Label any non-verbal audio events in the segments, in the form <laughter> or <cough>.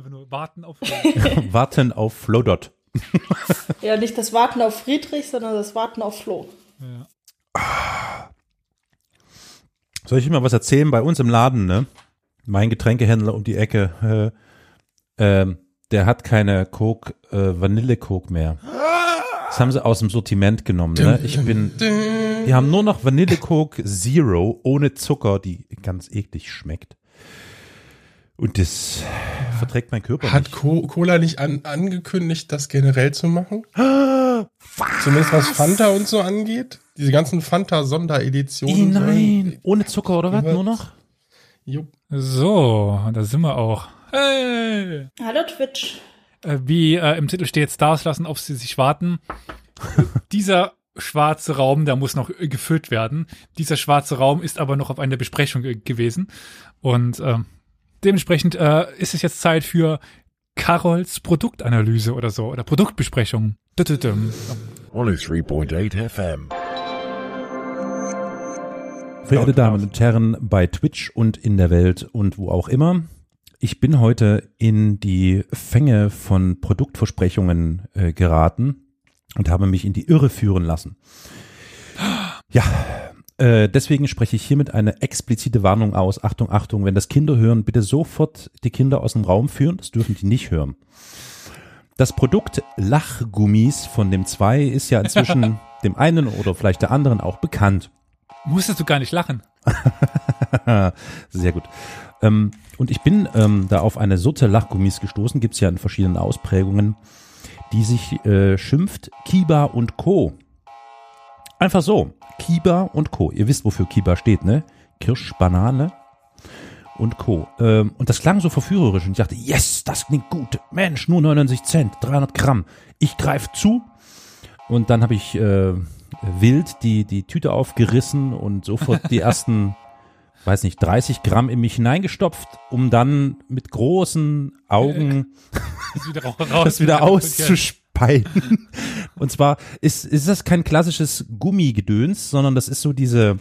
Einfach nur warten auf. <laughs> Warten auf Flodot. Ja, nicht das Warten auf Friedrich, sondern das Warten auf Flo. Soll ich mal was erzählen? Bei uns im Laden, ne? Mein Getränkehändler um die Ecke, äh, ähm, der hat keine Coke, äh, Vanille Coke mehr. Das haben sie aus dem Sortiment genommen, ne? Ich bin, die haben nur noch Vanille Coke Zero ohne Zucker, die ganz eklig schmeckt. Und das verträgt mein Körper Hat nicht. Co Cola nicht an, angekündigt, das generell zu machen? Zumindest was Fanta und so angeht? Diese ganzen Fanta-Sondereditionen. nein, ohne Zucker oder was? Was? Nur noch? Jupp. So, da sind wir auch. Hey! Hallo Twitch. Äh, wie äh, im Titel steht, Stars lassen auf sie sich warten. <laughs> Dieser schwarze Raum, der muss noch äh, gefüllt werden. Dieser schwarze Raum ist aber noch auf einer Besprechung äh, gewesen. Und ähm, dementsprechend äh, ist es jetzt Zeit für Carols Produktanalyse oder so. Oder Produktbesprechung. Düdüdüm. 103.8 FM. Verehrte Damen und Herren bei Twitch und in der Welt und wo auch immer. Ich bin heute in die Fänge von Produktversprechungen äh, geraten und habe mich in die Irre führen lassen. Ja, deswegen spreche ich hiermit eine explizite Warnung aus. Achtung, Achtung, wenn das Kinder hören, bitte sofort die Kinder aus dem Raum führen. Das dürfen die nicht hören. Das Produkt Lachgummis von dem zwei ist ja inzwischen <laughs> dem einen oder vielleicht der anderen auch bekannt. Musstest du gar nicht lachen. <laughs> Sehr gut. Ähm, und ich bin ähm, da auf eine Sorte Lachgummis gestoßen, gibt's ja in verschiedenen Ausprägungen, die sich äh, schimpft Kiba und Co. Einfach so. Kiba und Co. Ihr wisst, wofür Kiba steht, ne? Kirsch, Banane und Co. Ähm, und das klang so verführerisch und ich dachte, yes, das klingt gut. Mensch, nur 99 Cent, 300 Gramm. Ich greif zu. Und dann habe ich äh, wild die, die Tüte aufgerissen und sofort die ersten, <laughs> weiß nicht, 30 Gramm in mich hineingestopft, um dann mit großen Augen <laughs> Ist wieder ra- raus. <laughs> das wieder auszuspeien. <laughs> Und zwar ist, ist das kein klassisches Gummigedöns, sondern das ist so diese,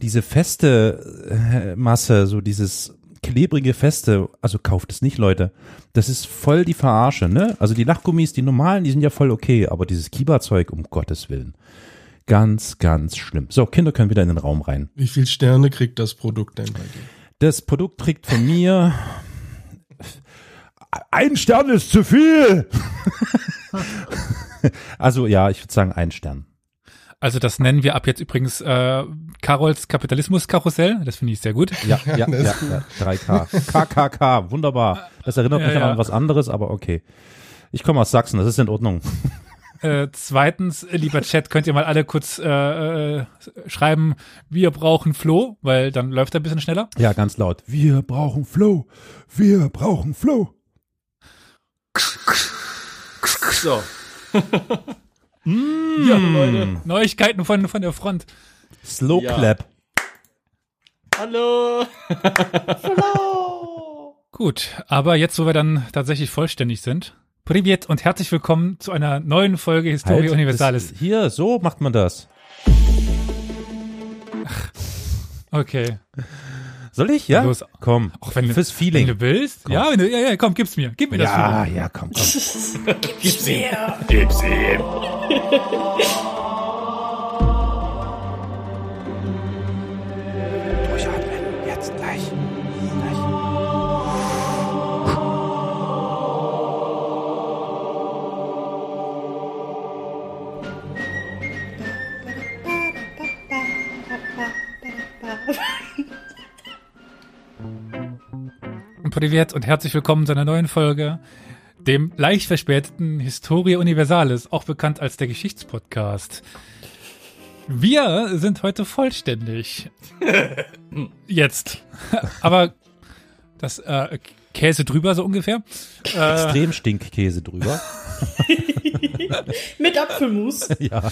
diese feste äh, Masse, so dieses klebrige Feste. Also kauft es nicht, Leute. Das ist voll die Verarsche, ne? Also die Lachgummis, die normalen, die sind ja voll okay, aber dieses Kiba-Zeug, um Gottes Willen. Ganz, ganz schlimm. So, Kinder können wieder in den Raum rein. Wie viel Sterne kriegt das Produkt denn bei dir? Das Produkt kriegt von mir ein Stern ist zu viel. <laughs> <laughs> also ja, ich würde sagen ein Stern. Also das nennen wir ab jetzt übrigens äh, Carols Kapitalismus-Karussell. Das finde ich sehr gut. Ja, <laughs> ja, ja, ja, 3K. KKK, wunderbar. Das erinnert Ja, mich ja. an was anderes, aber okay. Ich komme aus Sachsen, das ist in Ordnung. Äh, zweitens, lieber Chat, könnt ihr mal alle kurz äh, äh, schreiben, wir brauchen Flo, weil dann läuft er ein bisschen schneller. Ja, ganz laut. Wir brauchen Flow. Wir brauchen Flow. So. <laughs> Ja, Leute. Neuigkeiten von, von der Front. Slow Ja. Clap. Hallo. <laughs> Flo! Gut, aber jetzt, wo wir dann tatsächlich vollständig sind, Privet und herzlich willkommen zu einer neuen Folge Historia Halt, Universalis. das- Hier, so macht man das. Okay. Soll ich? Ja? Los. Komm. Auch wenn, Fürs wenn Feeling. du willst. Ja, wenn du, ja, ja, komm, gib's mir. Gib mir das ja, Feeling. ja, komm, komm. <laughs> Gib's ihm. Gib's ihm. <laughs> Durchatmen. Jetzt gleich. gleich. <laughs> Privet und herzlich willkommen zu einer neuen Folge, dem leicht verspäteten Historia Universalis, auch bekannt als der Geschichtspodcast. Wir sind heute vollständig. Jetzt. Aber das äh, Käse drüber so ungefähr. Äh, Extrem Stinkkäse drüber. Mit Apfelmus. ja.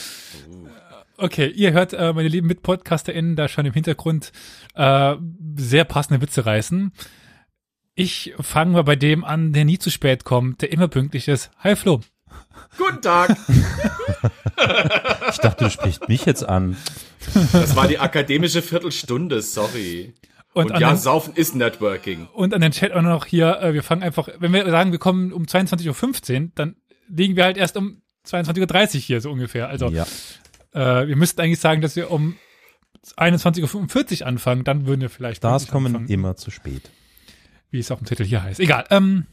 okay, ihr hört, äh, meine lieben MitpodcasterInnen, da schon im Hintergrund äh, sehr passende Witze reißen. Ich fange mal bei dem an, der nie zu spät kommt, der immer pünktlich ist. Hi Flo. Guten Tag. Ich dachte, du sprichst mich jetzt an. Das war die akademische Viertelstunde, sorry. Und, Und ja, den, Saufen ist Networking. und an den Chat auch noch hier, äh, wir fangen einfach, wenn wir sagen, wir kommen um 22.15 Uhr, dann liegen wir halt erst um 22.30 Uhr hier so ungefähr. Also ja. äh, wir müssten eigentlich sagen, dass wir um 21.45 Uhr anfangen, dann würden wir vielleicht Stars pünktlich kommen anfangen, immer zu spät. Wie es auf dem Titel hier heißt. Egal. Ähm,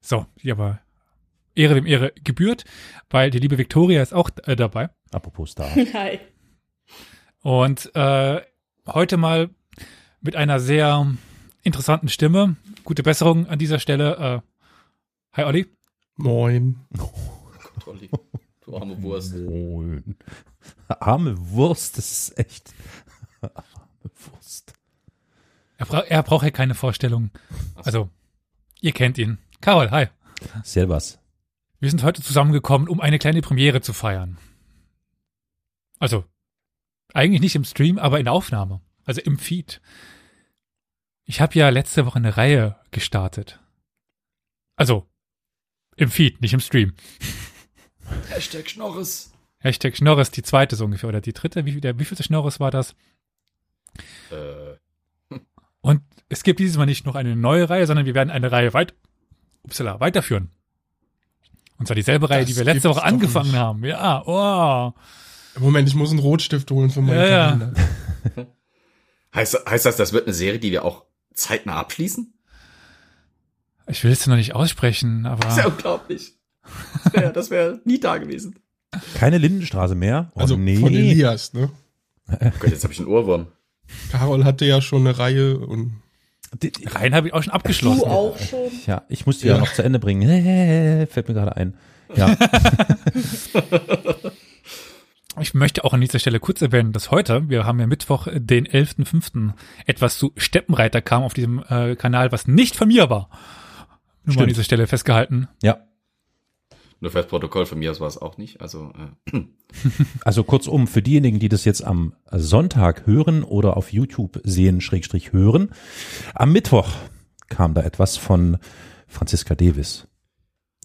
so, hier aber Ehre dem Ehre gebührt, weil die liebe Victoria ist auch äh, dabei. Apropos Star. <laughs> Hi. Und äh, heute mal mit einer sehr interessanten Stimme. Gute Besserung an dieser Stelle. Äh, hi Olli. Moin. <laughs> Olli, Du arme Wurst. Moin. Arme Wurst, das ist echt. Er, bra er braucht ja keine Vorstellung. Also, ihr kennt ihn. Carol, hi. Servus. Wir sind heute zusammengekommen, um eine kleine Premiere zu feiern. Also, eigentlich nicht im Stream, aber in der Aufnahme. Also im Feed. Ich habe ja letzte Woche eine Reihe gestartet. Also, im Feed, nicht im Stream. <laughs> Hashtag Schnorres. Hashtag Schnorres, die zweite so ungefähr, oder die dritte, wie, der, wie vielte Schnorres war das? Äh, Und es gibt dieses Mal nicht noch eine neue Reihe, sondern wir werden eine Reihe weit, upsala, weiterführen. Und zwar dieselbe Reihe, Das die wir letzte Woche angefangen nicht. haben. Ja, oh. Moment, ich muss einen Rotstift holen für meinen Ja, ja. Kalender. <laughs> heißt, heißt das, das wird eine Serie, die wir auch zeitnah abschließen? Ich will es noch nicht aussprechen, aber Das ist ja unglaublich. Das wäre das wär nie da gewesen. Keine Lindenstraße mehr? Oh, Also nee. von Elias, ne? Oh Gott, jetzt habe ich einen Ohrwurm. Carol hatte ja schon eine Reihe und Die- rein habe ich auch schon abgeschlossen. Du auch schon. Ja, ich muss die ja. Ja. noch zu Ende bringen. Fällt mir gerade ein. Ja, <laughs> Ich möchte auch an dieser Stelle kurz erwähnen, dass heute, wir haben ja Mittwoch, den 11.05., etwas zu Steppenreiter kam auf diesem äh, Kanal, was nicht von mir war. Nur mal an Stimmt. dieser Stelle festgehalten. ja. Nur für das Protokoll von mir aus war es auch nicht. Also äh, <clears throat> Also kurzum, für diejenigen, die das jetzt am Sonntag hören oder auf YouTube sehen, Schrägstrich hören, am Mittwoch kam da etwas von Franziska Davis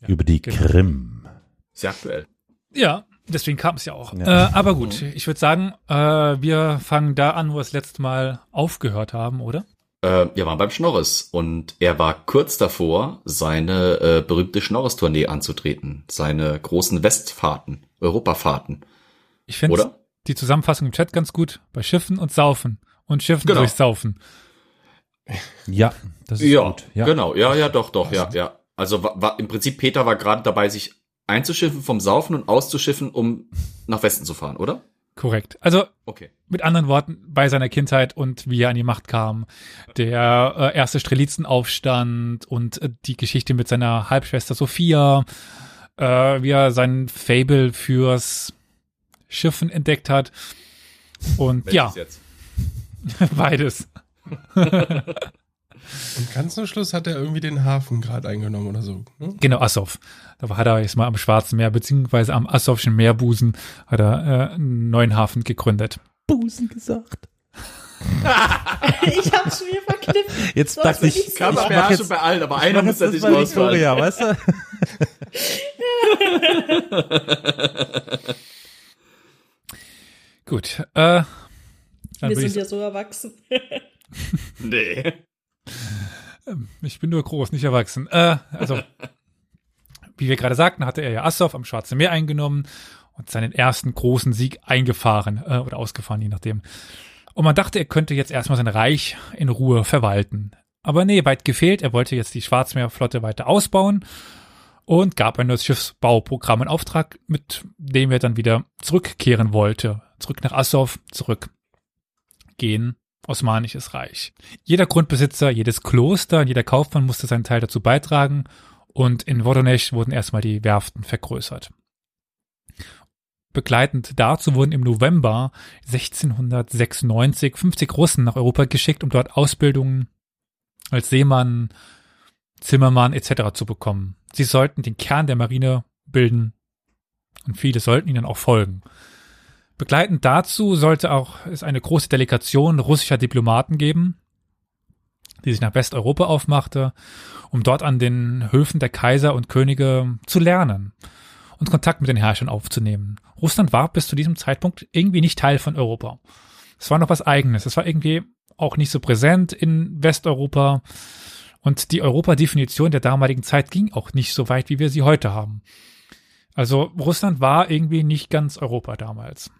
über die genau. Krim. sehr aktuell. Ja, deswegen kam es ja auch. Ja. Äh, aber gut, ich würde sagen, äh, wir fangen da an, wo wir das letzte Mal aufgehört haben, oder? Äh, wir waren beim Schnorres und er war kurz davor, seine äh, berühmte Schnorres-Tournee anzutreten. Seine großen Westfahrten, Europafahrten. Ich finde Oder? die Zusammenfassung im Chat ganz gut. Bei Schiffen und Saufen. Und Schiffen Genau. durch Saufen. Ja, das ist Ja, gut. Ja. genau. Ja, ja, doch, doch, ja, ja. Also war, war, im Prinzip Peter war gerade dabei, sich einzuschiffen vom Saufen und auszuschiffen, um nach Westen zu fahren, oder? Korrekt. Also Okay. mit anderen Worten, bei seiner Kindheit und wie er an die Macht kam, der äh, erste Strelitzenaufstand und äh, die Geschichte mit seiner Halbschwester Sophia, äh, wie er sein Fable fürs Schiffen entdeckt hat. Und ja, Welches jetzt? <laughs> beides. <laughs> Und ganz zum Schluss hat er irgendwie den Hafen gerade eingenommen oder so. Ne? Genau, Assow. Da hat er jetzt mal am Schwarzen Meer, beziehungsweise am Assowschen Meerbusen, hat er äh, einen neuen Hafen gegründet. Busen gesagt. <laughs> ich hab's mir verknüpft. Jetzt So, dachte ich, ich aber mach ja jetzt, schon bei allen, aber ich einer mach muss das bei rausfallen. Victoria, weißt du? <laughs> Gut, äh, Wir sind ja so erwachsen. <laughs> Nee. Ich bin nur groß, nicht erwachsen. Äh, also, <laughs> wie wir gerade sagten, hatte er ja Assow am Schwarzen Meer eingenommen und seinen ersten großen Sieg eingefahren äh, oder ausgefahren, je nachdem. Und man dachte, er könnte jetzt erstmal sein Reich in Ruhe verwalten. Aber nee, weit gefehlt. Er wollte jetzt die Schwarzmeerflotte weiter ausbauen und gab ein neues Schiffsbauprogramm in Auftrag, mit dem er dann wieder zurückkehren wollte. Zurück nach Assow, zurückgehen, Osmanisches Reich. Jeder Grundbesitzer, jedes Kloster, jeder Kaufmann musste seinen Teil dazu beitragen und in Voronezh wurden erstmal die Werften vergrößert. Begleitend dazu wurden im November 1696 50 Russen nach Europa geschickt, um dort Ausbildungen als Seemann, Zimmermann etc. zu bekommen. Sie sollten den Kern der Marine bilden und viele sollten ihnen auch folgen. Begleitend dazu sollte auch es eine große Delegation russischer Diplomaten geben, die sich nach Westeuropa aufmachte, um dort an den Höfen der Kaiser und Könige zu lernen und Kontakt mit den Herrschern aufzunehmen. Russland war bis zu diesem Zeitpunkt irgendwie nicht Teil von Europa. Es war noch was eigenes. Es war irgendwie auch nicht so präsent in Westeuropa. Und die Europa-Definition der damaligen Zeit ging auch nicht so weit, wie wir sie heute haben. Also Russland war irgendwie nicht ganz Europa damals.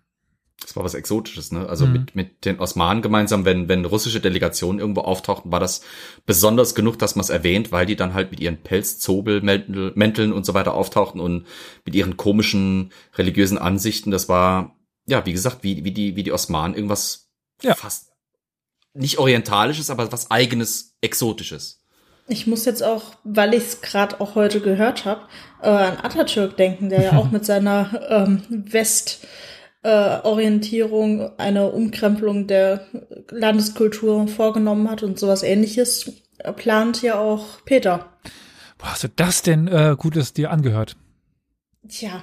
Das war was Exotisches, ne? Also Mhm. mit, mit den Osmanen gemeinsam, wenn, wenn russische Delegationen irgendwo auftauchten, war das besonders genug, dass man es erwähnt, weil die dann halt mit ihren Pelzzobelmänteln und so weiter auftauchten und mit ihren komischen religiösen Ansichten. Das war, ja, wie gesagt, wie, wie die, wie die Osmanen irgendwas Ja. fast nicht orientalisches, aber was eigenes, exotisches. Ich muss jetzt auch, weil ich es gerade auch heute gehört habe, äh, an Atatürk denken, der ja auch <laughs> mit seiner ähm, Westorientierung äh, Orientierung eine Umkrempelung der Landeskultur vorgenommen hat und sowas ähnliches äh, plant ja auch Peter. Wo hast du das denn äh, Gutes dir angehört? Tja,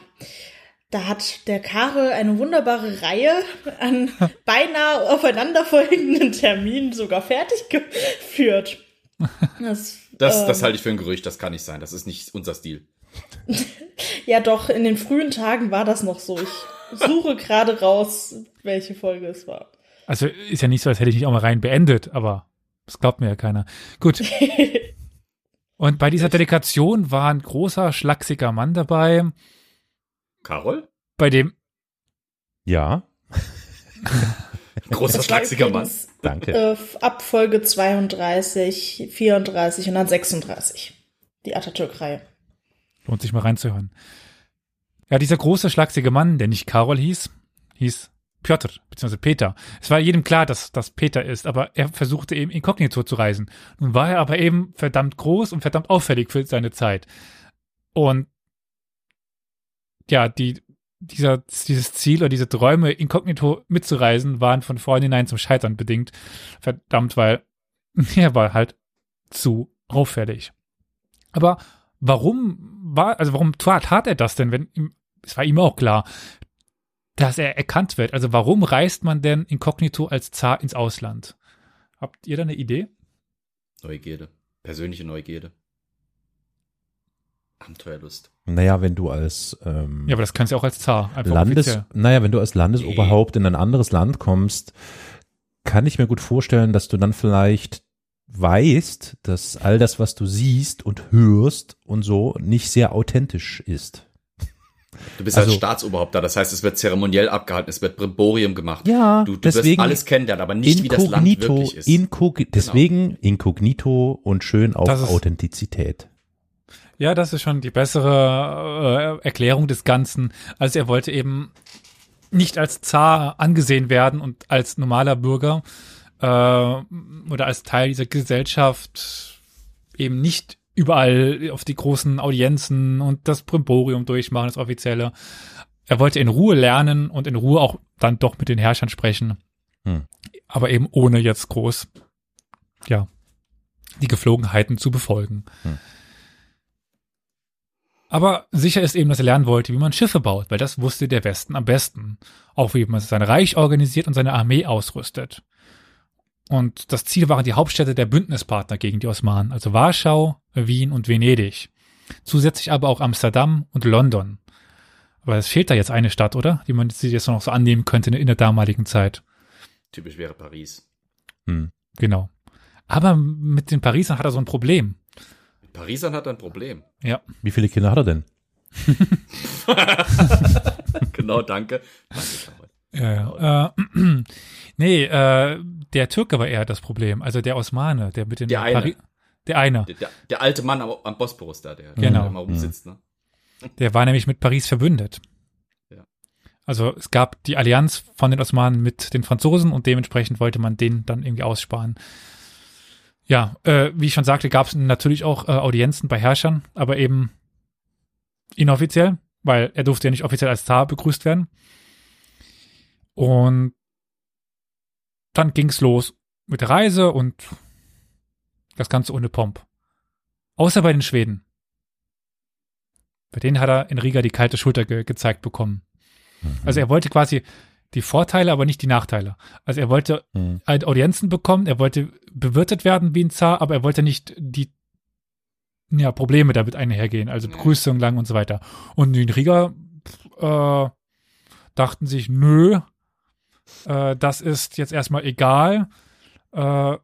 da hat der Karel eine wunderbare Reihe an <laughs> beinahe aufeinanderfolgenden Terminen sogar fertig geführt. Das, Das, ähm, das halte ich für ein Gerücht, das kann nicht sein. Das ist nicht unser Stil. <laughs> Ja, doch, in den frühen Tagen war das noch so. Ich suche gerade raus, welche Folge es war. Also ist ja nicht so, als hätte ich nicht auch mal rein beendet, aber das glaubt mir ja keiner. Gut. <laughs> Und bei dieser Delegation war ein großer, schlachsiger Mann dabei, Carol? bei dem, Ja, Großer, schlachsiger Mann. danke. Äh, ab Folge 32, 34 und dann 36. Die Atatürk-Reihe. lohnt sich mal reinzuhören. Ja, dieser große, schlachsige Mann, der nicht Karol hieß, hieß Piotr, beziehungsweise Peter. Es war jedem klar, dass das Peter ist, aber er versuchte eben inkognito zu reisen. Nun war er aber eben verdammt groß und verdammt auffällig für seine Zeit. Und ja, die, dieser, dieses Ziel oder diese Träume, inkognito mitzureisen, waren von vornherein zum Scheitern bedingt. Verdammt, weil <laughs> er war halt zu auffällig. Aber warum war, also warum tat, er das denn, wenn ihm, es war ihm auch klar, dass er erkannt wird. Also warum reist man denn inkognito als Zar ins Ausland? Habt ihr da eine Idee? Neugierde. Persönliche Neugierde. Abenteuerlust. Naja, wenn du als ähm, Ja, aber das kannst du auch als Zar. Einfach Landes, offiziell. naja, wenn du als Landesoberhaupt in ein anderes Land kommst, kann ich mir gut vorstellen, dass du dann vielleicht weißt, dass all das, was du siehst und hörst und so, nicht sehr authentisch ist. Du bist Also- als Staatsoberhaupt da, das heißt, es wird zeremoniell abgehalten, es wird Brimborium gemacht. Ja, du, du deswegen wirst alles kennenlernen, aber nicht, wie das Land inkognito, wirklich ist. Genau. inkog deswegen inkognito und schön auf Das ist- Authentizität. Ja, das ist schon die bessere äh, Erklärung des Ganzen. Also er wollte eben nicht als Zar angesehen werden und als normaler Bürger äh, oder als Teil dieser Gesellschaft eben nicht überall auf die großen Audienzen und das Brimborium durchmachen, das Offizielle. Er wollte in Ruhe lernen und in Ruhe auch dann doch mit den Herrschern sprechen. Hm. Aber eben ohne jetzt groß, ja, die Geflogenheiten zu befolgen. Hm. Aber sicher ist eben, dass er lernen wollte, wie man Schiffe baut, weil das wusste der Westen am besten. Auch wie man sein Reich organisiert und seine Armee ausrüstet. Und das Ziel waren die Hauptstädte der Bündnispartner gegen die Osmanen, also Warschau, Wien und Venedig. Zusätzlich aber auch Amsterdam und London. Aber es fehlt da jetzt eine Stadt, oder? Die man sich jetzt noch so annehmen könnte in der damaligen Zeit. Typisch wäre Paris. Hm. Genau. Aber mit den Parisern hat er so ein Problem. Mit Parisern hat er ein Problem. Ja. Wie viele Kinder hat er denn? <laughs> <laughs> genau, danke. Danke. Ja. Äh, <clears throat> nee, äh, der Türke war eher das Problem. Also der Osmane, der mit den Der eine. Pari der eine. Der, der, der alte Mann am, am Bosporus da, der, Genau. der immer rumsitzt, ne? Der war nämlich mit Paris verbündet. Ja. Also es gab die Allianz von den Osmanen mit den Franzosen und dementsprechend wollte man den dann irgendwie aussparen. Ja, äh, wie ich schon sagte, gab es natürlich auch äh, Audienzen bei Herrschern, aber eben inoffiziell, weil er durfte ja nicht offiziell als Zar begrüßt werden. Und dann ging's los mit der Reise und das Ganze ohne Pomp. Außer bei den Schweden. Bei denen hat er in Riga die kalte Schulter ge gezeigt bekommen. Also er wollte quasi die Vorteile, aber nicht die Nachteile. Also er wollte Hm. halt Audienzen bekommen, er wollte bewirtet werden wie ein Zar, aber er wollte nicht die ja, Probleme damit einhergehen, also Begrüßung lang und so weiter. Und die in Riga äh, dachten sich, nö, äh, das ist jetzt erstmal egal. äh,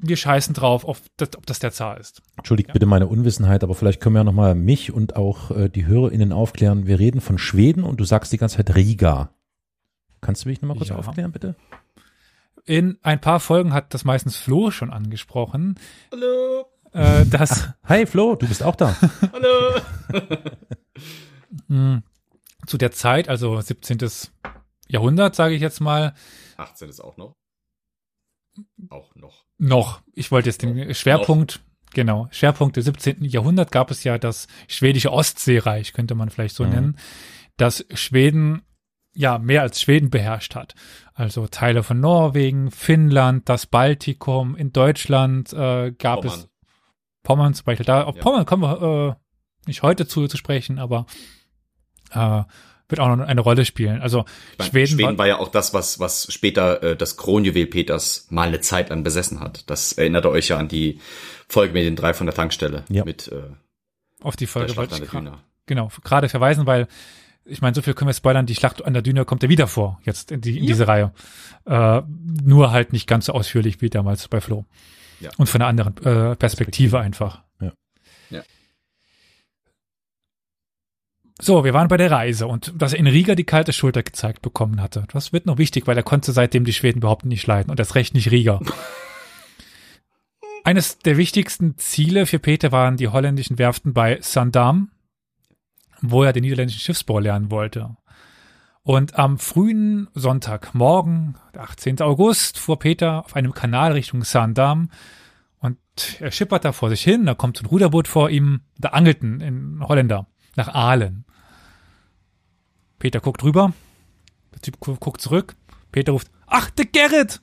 wir scheißen drauf, ob das, ob das der Zar ist. Entschuldigt bitte meine Unwissenheit, aber vielleicht können wir ja nochmal mich und auch äh, die HörerInnen aufklären. Wir reden von Schweden und du sagst die ganze Zeit Riga. Kannst du mich nochmal kurz Ja. aufklären, bitte? In ein paar Folgen hat das meistens Flo schon angesprochen, Hallo, äh, dass Hi Flo, du bist auch da. <laughs> hallo. <laughs> mh, zu der Zeit, also 17. Jahrhundert, sage ich jetzt mal, 18 ist auch noch. Auch noch. noch, ich wollte jetzt den Schwerpunkt, genau, Schwerpunkt des 17. Jahrhundert gab es ja das schwedische Ostseereich, könnte man vielleicht so Mhm. nennen, das Schweden ja mehr als Schweden beherrscht hat. Also Teile von Norwegen, Finnland, das Baltikum, in Deutschland äh, gab Pommern. es Pommern zum Beispiel. Da auf Ja. Pommern kommen wir äh, nicht heute zu, zu sprechen, aber äh, wird auch noch eine Rolle spielen. Also meine, Schweden, Schweden, war, war ja auch das, was, was später äh, das Kronjuwel Peters mal eine Zeit lang besessen hat. Das erinnert ihr euch ja an die Folge mit den drei von der Tankstelle. Ja. Mit äh, auf die der Folge Schlacht wollte an ich der gra- Düne. genau, gerade verweisen, weil ich meine, so viel können wir spoilern, die Schlacht an der Düne kommt ja wieder vor, jetzt in, die, in Ja. diese Reihe. Äh, nur halt nicht ganz so ausführlich wie damals bei Flo. Ja. Und von einer anderen äh, Perspektive einfach. Ja. Ja. So, wir waren bei der Reise und dass er in Riga die kalte Schulter gezeigt bekommen hatte. Das wird noch wichtig, weil er konnte seitdem die Schweden überhaupt nicht leiden und das recht nicht Riga. <laughs> Eines der wichtigsten Ziele für Peter waren die holländischen Werften bei Sandam, wo er den niederländischen Schiffsbau lernen wollte. Und am frühen Sonntagmorgen, der 18. August, fuhr Peter auf einem Kanal Richtung Sandam und er schippert da vor sich hin, da kommt so ein Ruderboot vor ihm, da angelten in Holländer nach Aalen. Peter guckt rüber, der Typ gu- guckt zurück, Peter ruft, ach, der Gerrit!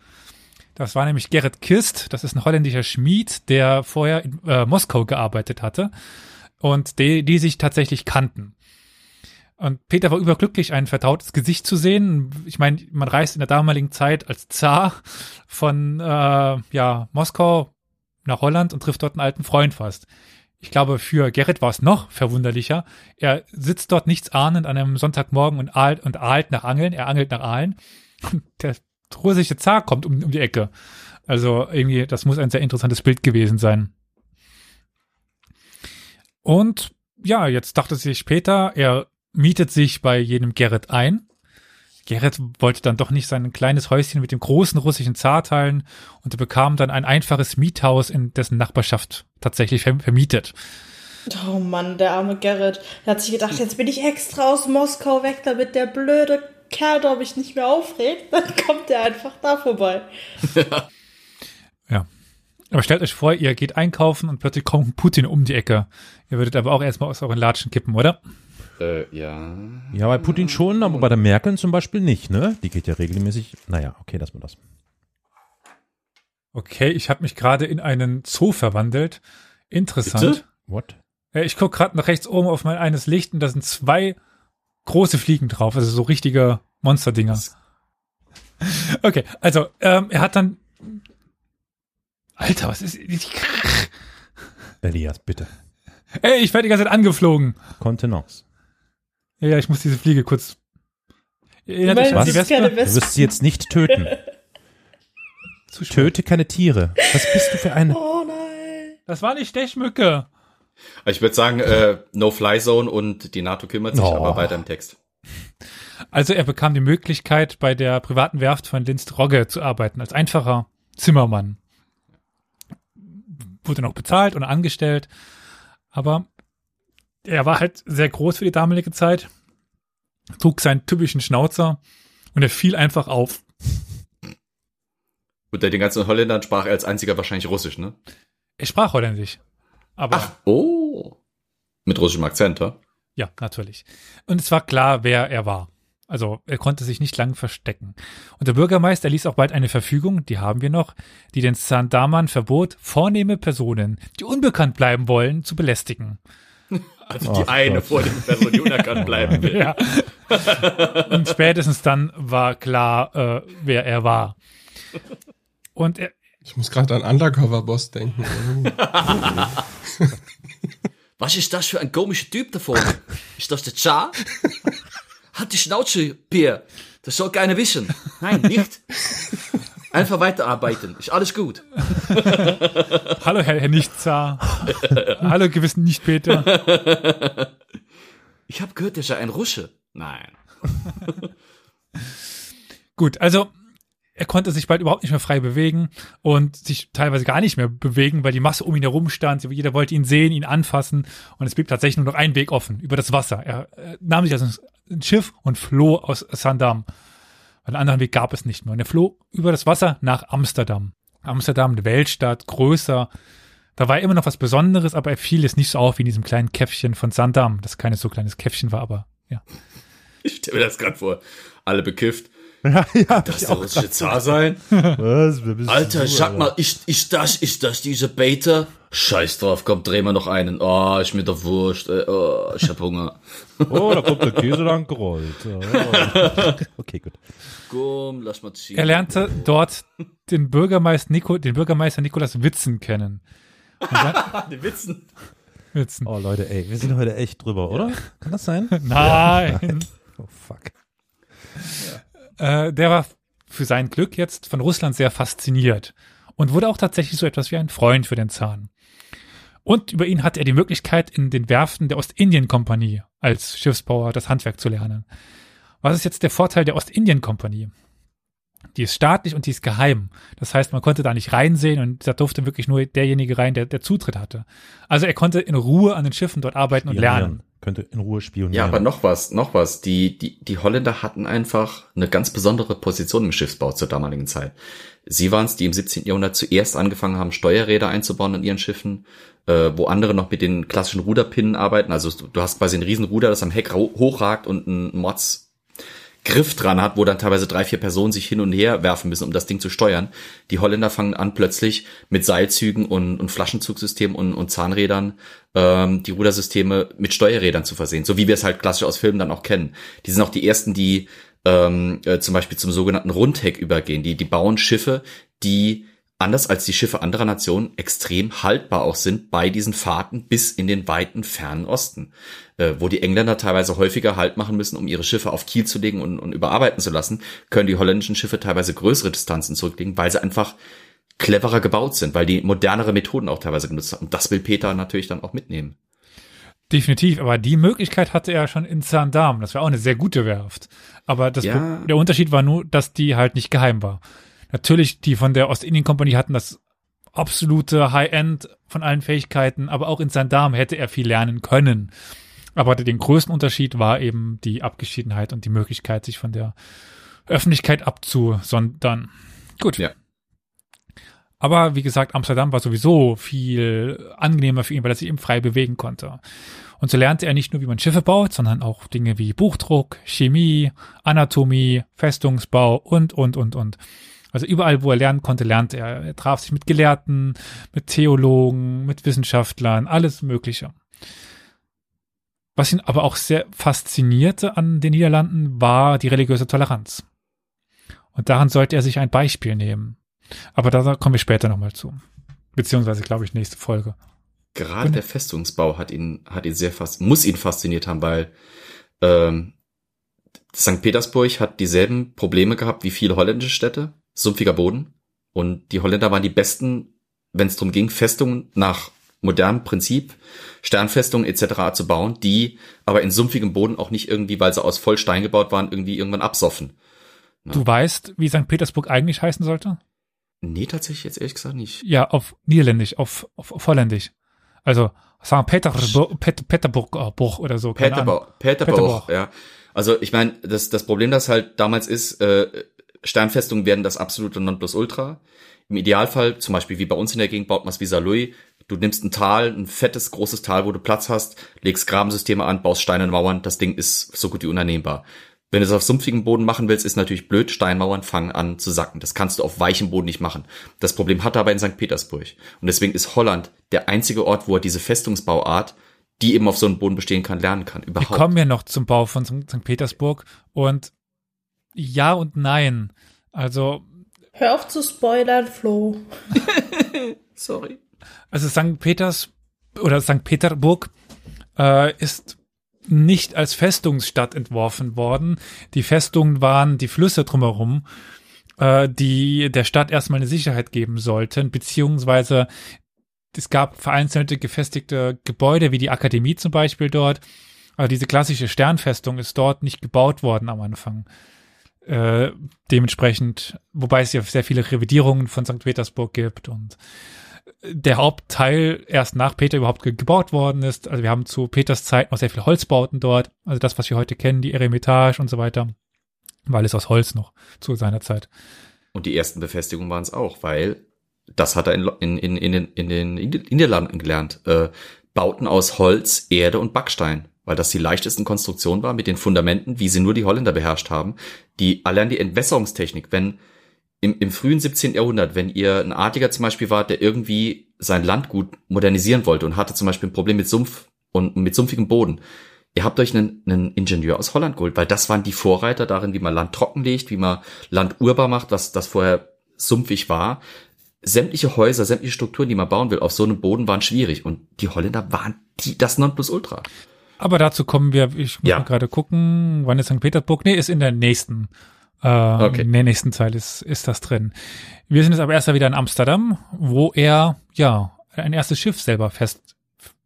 Das war nämlich Gerrit Kist, das ist ein holländischer Schmied, der vorher in äh, Moskau gearbeitet hatte und die, die sich tatsächlich kannten. Und Peter war überglücklich, ein vertrautes Gesicht zu sehen. Ich meine, man reist in der damaligen Zeit als Zar von äh, ja, Moskau nach Holland und trifft dort einen alten Freund fast. Ich glaube, für Gerrit war es noch verwunderlicher. Er sitzt dort nichts ahnend an einem Sonntagmorgen und ahlt, und ahlt nach Angeln. Er angelt nach Aalen. <laughs> Der russische Zar kommt um, um die Ecke. Also irgendwie, das muss ein sehr interessantes Bild gewesen sein. Und ja, jetzt dachte sich Peter, er mietet sich bei jedem Gerrit ein. Gerrit wollte dann doch nicht sein kleines Häuschen mit dem großen russischen Zar teilen und er bekam dann ein einfaches Miethaus in dessen Nachbarschaft tatsächlich verm- vermietet. Oh Mann, der arme Gerrit. Der hat sich gedacht, jetzt bin ich extra aus Moskau weg, damit der blöde Kerl da mich nicht mehr aufregt. <laughs> Dann kommt er einfach da vorbei. <laughs> Ja. Aber stellt euch vor, ihr geht einkaufen und plötzlich kommt Putin um die Ecke. Ihr würdet aber auch erstmal aus euren Latschen kippen, oder? Äh, ja. Ja, bei Putin schon, aber bei der Merkel zum Beispiel nicht, ne? Die geht ja regelmäßig. Naja, okay, lassen wir das. Okay, ich habe mich gerade in einen Zoo verwandelt. Interessant. Bitte? What? Ja, ich gucke gerade nach rechts oben auf mein eines Licht und da sind zwei große Fliegen drauf, also so richtige Monsterdinger. <laughs> Okay, also ähm, er hat dann Alter, was ist Elias, bitte. Ey, ich werde die ganze Zeit angeflogen. Kontenance. Ja, ich muss diese Fliege kurz Erinnert meinst, euch an was? die keine Wespe? Du wirst sie jetzt nicht töten. <laughs> Töte keine Tiere. Was bist du für eine? Oh nein. Das war nicht Stechmücke. Ich würde sagen, äh, No-Fly-Zone und die NATO kümmert sich Oh. aber weiter im Text. Also er bekam die Möglichkeit, bei der privaten Werft von Linz Rogge zu arbeiten, als einfacher Zimmermann. Wurde noch bezahlt und angestellt, aber er war halt sehr groß für die damalige Zeit, trug seinen typischen Schnauzer und er fiel einfach auf. Unter den ganzen Holländern sprach er als einziger wahrscheinlich Russisch, ne? Er sprach holländisch. Aber Oh. Mit russischem Akzent, ja? Ja, natürlich. Und es war klar, wer er war. Also er konnte sich nicht lang verstecken. Und der Bürgermeister ließ auch bald eine Verfügung, die haben wir noch, die den Sandaman verbot, vornehme Personen, die unbekannt bleiben wollen, zu belästigen. Also Ach die eine Gott. vor dem Person, die unerkannt <laughs> bleiben will. Ja. Und spätestens dann war klar, äh, wer er war. Und er, Ich muss gerade an Undercover-Boss denken. <laughs> Was ist das für ein komischer Typ da vorne? Ist das der Zar? Hat die Schnauze, Pierre. Das soll keiner wissen. Nein, nicht. Einfach weiterarbeiten. Ist alles gut. <laughs> Hallo, Herr, Herr Nichtzar. Hallo, gewissen Nicht-Peter. Ich habe gehört, der ist ja ein Rusche. Nein. <laughs> Gut, also er konnte sich bald überhaupt nicht mehr frei bewegen und sich teilweise gar nicht mehr bewegen, weil die Masse um ihn herum stand. Jeder wollte ihn sehen, ihn anfassen und es blieb tatsächlich nur noch ein Weg offen, über das Wasser. Er äh, nahm sich also ein Schiff und floh aus Sandam. Einen anderen Weg gab es nicht mehr. Und er floh über das Wasser nach Amsterdam. Amsterdam, eine Weltstadt, größer. Da war immer noch was Besonderes, aber er fiel es nicht so auf wie in diesem kleinen Käffchen von Sandam, das keine so kleines Käffchen war, aber ja. Ich stelle mir das gerade vor. Alle bekifft. <laughs> Ja, ja, Das der russische Zar sein? <laughs> Was? Wer bist Alter, du, sag mal, ist, ist das, ist das diese Beta? Scheiß drauf, komm, dreh mal noch einen. Oh, ist mir doch wurscht. äh, Oh, ich hab Hunger. <laughs> Oh, da kommt der Käse lang gerollt. Ja. Okay, gut. Komm, lass mal ziehen. Er lernte dort den Bürgermeister, Nico, den Bürgermeister Nikolaus Witzen kennen. Dann, Die Witzen. Witzen. Oh, Leute, ey, wir sind heute echt drüber, oder? Kann das sein? Nein. Oh, fuck. Äh, der war für sein Glück jetzt von Russland sehr fasziniert und wurde auch tatsächlich so etwas wie ein Freund für den Zahn. Und über ihn hatte er die Möglichkeit, in den Werften der Ostindien-Kompanie als Schiffsbauer das Handwerk zu lernen. Was ist jetzt der Vorteil der Ostindien-Kompanie? Die ist staatlich und die ist geheim. Das heißt, man konnte da nicht reinsehen und da durfte wirklich nur derjenige rein, der, der Zutritt hatte. Also er konnte in Ruhe an den Schiffen dort arbeiten und lernen. Könnte in Ruhe spionieren. Ja, aber noch was, noch was. Die, die, die Holländer hatten einfach eine ganz besondere Position im Schiffsbau zur damaligen Zeit. Sie waren es, die im 17. Jahrhundert zuerst angefangen haben, Steuerräder einzubauen an ihren Schiffen, äh, wo andere noch mit den klassischen Ruderpinnen arbeiten. Also du, hast quasi ein Riesenruder, das am Heck ho- hochragt und ein Mods Griff dran hat, wo dann teilweise drei, vier Personen sich hin und her werfen müssen, um das Ding zu steuern. Die Holländer fangen an plötzlich mit Seilzügen und, und Flaschenzugsystemen und, und Zahnrädern ähm, die Rudersysteme mit Steuerrädern zu versehen, so wie wir es halt klassisch aus Filmen dann auch kennen. Die sind auch die ersten, die ähm, äh, zum Beispiel zum sogenannten Rundheck übergehen. Die, die bauen Schiffe, die anders als die Schiffe anderer Nationen extrem haltbar auch sind bei diesen Fahrten bis in den weiten fernen Osten, äh, wo die Engländer teilweise häufiger Halt machen müssen, um ihre Schiffe auf Kiel zu legen und, und überarbeiten zu lassen, können die holländischen Schiffe teilweise größere Distanzen zurücklegen, weil sie einfach cleverer gebaut sind, weil die modernere Methoden auch teilweise genutzt haben. Und das will Peter natürlich dann auch mitnehmen. Definitiv, aber die Möglichkeit hatte er schon in Zaandam. Das war auch eine sehr gute Werft. Aber das, Ja. der Unterschied war nur, dass die halt nicht geheim war. Natürlich, die von der Ostindien-Kompanie hatten das absolute High-End von allen Fähigkeiten, aber auch in Zaandam hätte er viel lernen können. Aber den größten Unterschied war eben die Abgeschiedenheit und die Möglichkeit, sich von der Öffentlichkeit abzusondern. Gut. Ja. Aber wie gesagt, Amsterdam war sowieso viel angenehmer für ihn, weil er sich eben frei bewegen konnte. Und so lernte er nicht nur, wie man Schiffe baut, sondern auch Dinge wie Buchdruck, Chemie, Anatomie, Festungsbau und, und, und, und. Also überall, wo er lernen konnte, lernte er. Er traf sich mit Gelehrten, mit Theologen, mit Wissenschaftlern, alles Mögliche. Was ihn aber auch sehr faszinierte an den Niederlanden, war die religiöse Toleranz. Und daran sollte er sich ein Beispiel nehmen. Aber da kommen wir später nochmal zu. Beziehungsweise, glaube ich, nächste Folge. Gerade der Festungsbau hat ihn, hat ihn sehr fast, muss ihn fasziniert haben, weil ähm, St. Petersburg hat dieselben Probleme gehabt wie viele holländische Städte, sumpfiger Boden. Und die Holländer waren die besten, wenn es darum ging, Festungen nach modernem Prinzip, Sternfestungen etc. zu bauen, die aber in sumpfigem Boden auch nicht irgendwie, weil sie aus Vollstein gebaut waren, irgendwie irgendwann absoffen. Du weißt, wie St. Petersburg eigentlich heißen sollte? Nee, tatsächlich jetzt ehrlich gesagt nicht. Ja, auf Niederländisch, auf, auf, auf Holländisch. Also St. Petersburg, Pet, Peterburg Burg oder so. Peterbauch, Peterbauch. ja. Also ich meine, das, das Problem, das halt damals ist, äh, Sternfestungen werden das absolute Nonplusultra. Im Idealfall, zum Beispiel wie bei uns in der Gegend, baut man es wie Saarlouis. Du nimmst ein Tal, ein fettes, großes Tal, wo du Platz hast, legst Grabensysteme an, baust Steine und Mauern. Das Ding ist so gut wie unannehmbar. Wenn du es auf sumpfigem Boden machen willst, ist natürlich blöd. Steinmauern fangen an zu sacken. Das kannst du auf weichem Boden nicht machen. Das Problem hat er aber in St. Petersburg. Und deswegen ist Holland der einzige Ort, wo er diese Festungsbauart, die eben auf so einem Boden bestehen kann, lernen kann. Wir Überhaupt. kommen ja noch zum Bau von. St. Petersburg und ja und nein. Also, Hör auf zu spoilern, Flo. <laughs> Sorry. also St. Peters oder St. Peterburg äh, ist nicht als Festungsstadt entworfen worden. Die Festungen waren die Flüsse drumherum äh, die der Stadt erstmal eine Sicherheit geben sollten, beziehungsweise es gab vereinzelte gefestigte Gebäude, wie die Akademie zum Beispiel dort. Aber diese klassische Sternfestung ist dort nicht gebaut worden am Anfang. Äh, dementsprechend, wobei es ja sehr viele Revidierungen von St. Petersburg gibt und der Hauptteil erst nach Peter überhaupt ge gebaut worden ist. Also wir haben zu Peters Zeit noch sehr viele Holzbauten dort. Also das, was wir heute kennen, die Eremitage und so weiter, war alles aus Holz noch zu seiner Zeit. Und die ersten Befestigungen waren es auch, weil das hat er in, in, in, in den Niederlanden gelernt. Äh, Bauten aus Holz, Erde und Backstein, weil das die leichtesten Konstruktionen war mit den Fundamenten, wie sie nur die Holländer beherrscht haben. Die allein die Entwässerungstechnik, wenn im, im frühen 17. Jahrhundert, wenn ihr ein Adliger zum Beispiel wart, der irgendwie sein Landgut modernisieren wollte und hatte zum Beispiel ein Problem mit Sumpf und mit sumpfigem Boden, ihr habt euch einen, einen Ingenieur aus Holland geholt, weil das waren die Vorreiter darin, wie man Land trockenlegt, wie man Land urbar macht, was das vorher sumpfig war sämtliche Häuser, sämtliche Strukturen, die man bauen will, auf so einem Boden waren schwierig. Und die Holländer waren die, das Nonplusultra. Aber dazu kommen wir, ich muss Ja. mal gerade gucken, wann ist St. Petersburg? Nee, ist in der nächsten, äh, Okay. in der nächsten Teil ist, ist das drin. Wir sind jetzt aber erst wieder in Amsterdam, wo er, ja, ein erstes Schiff selber fest,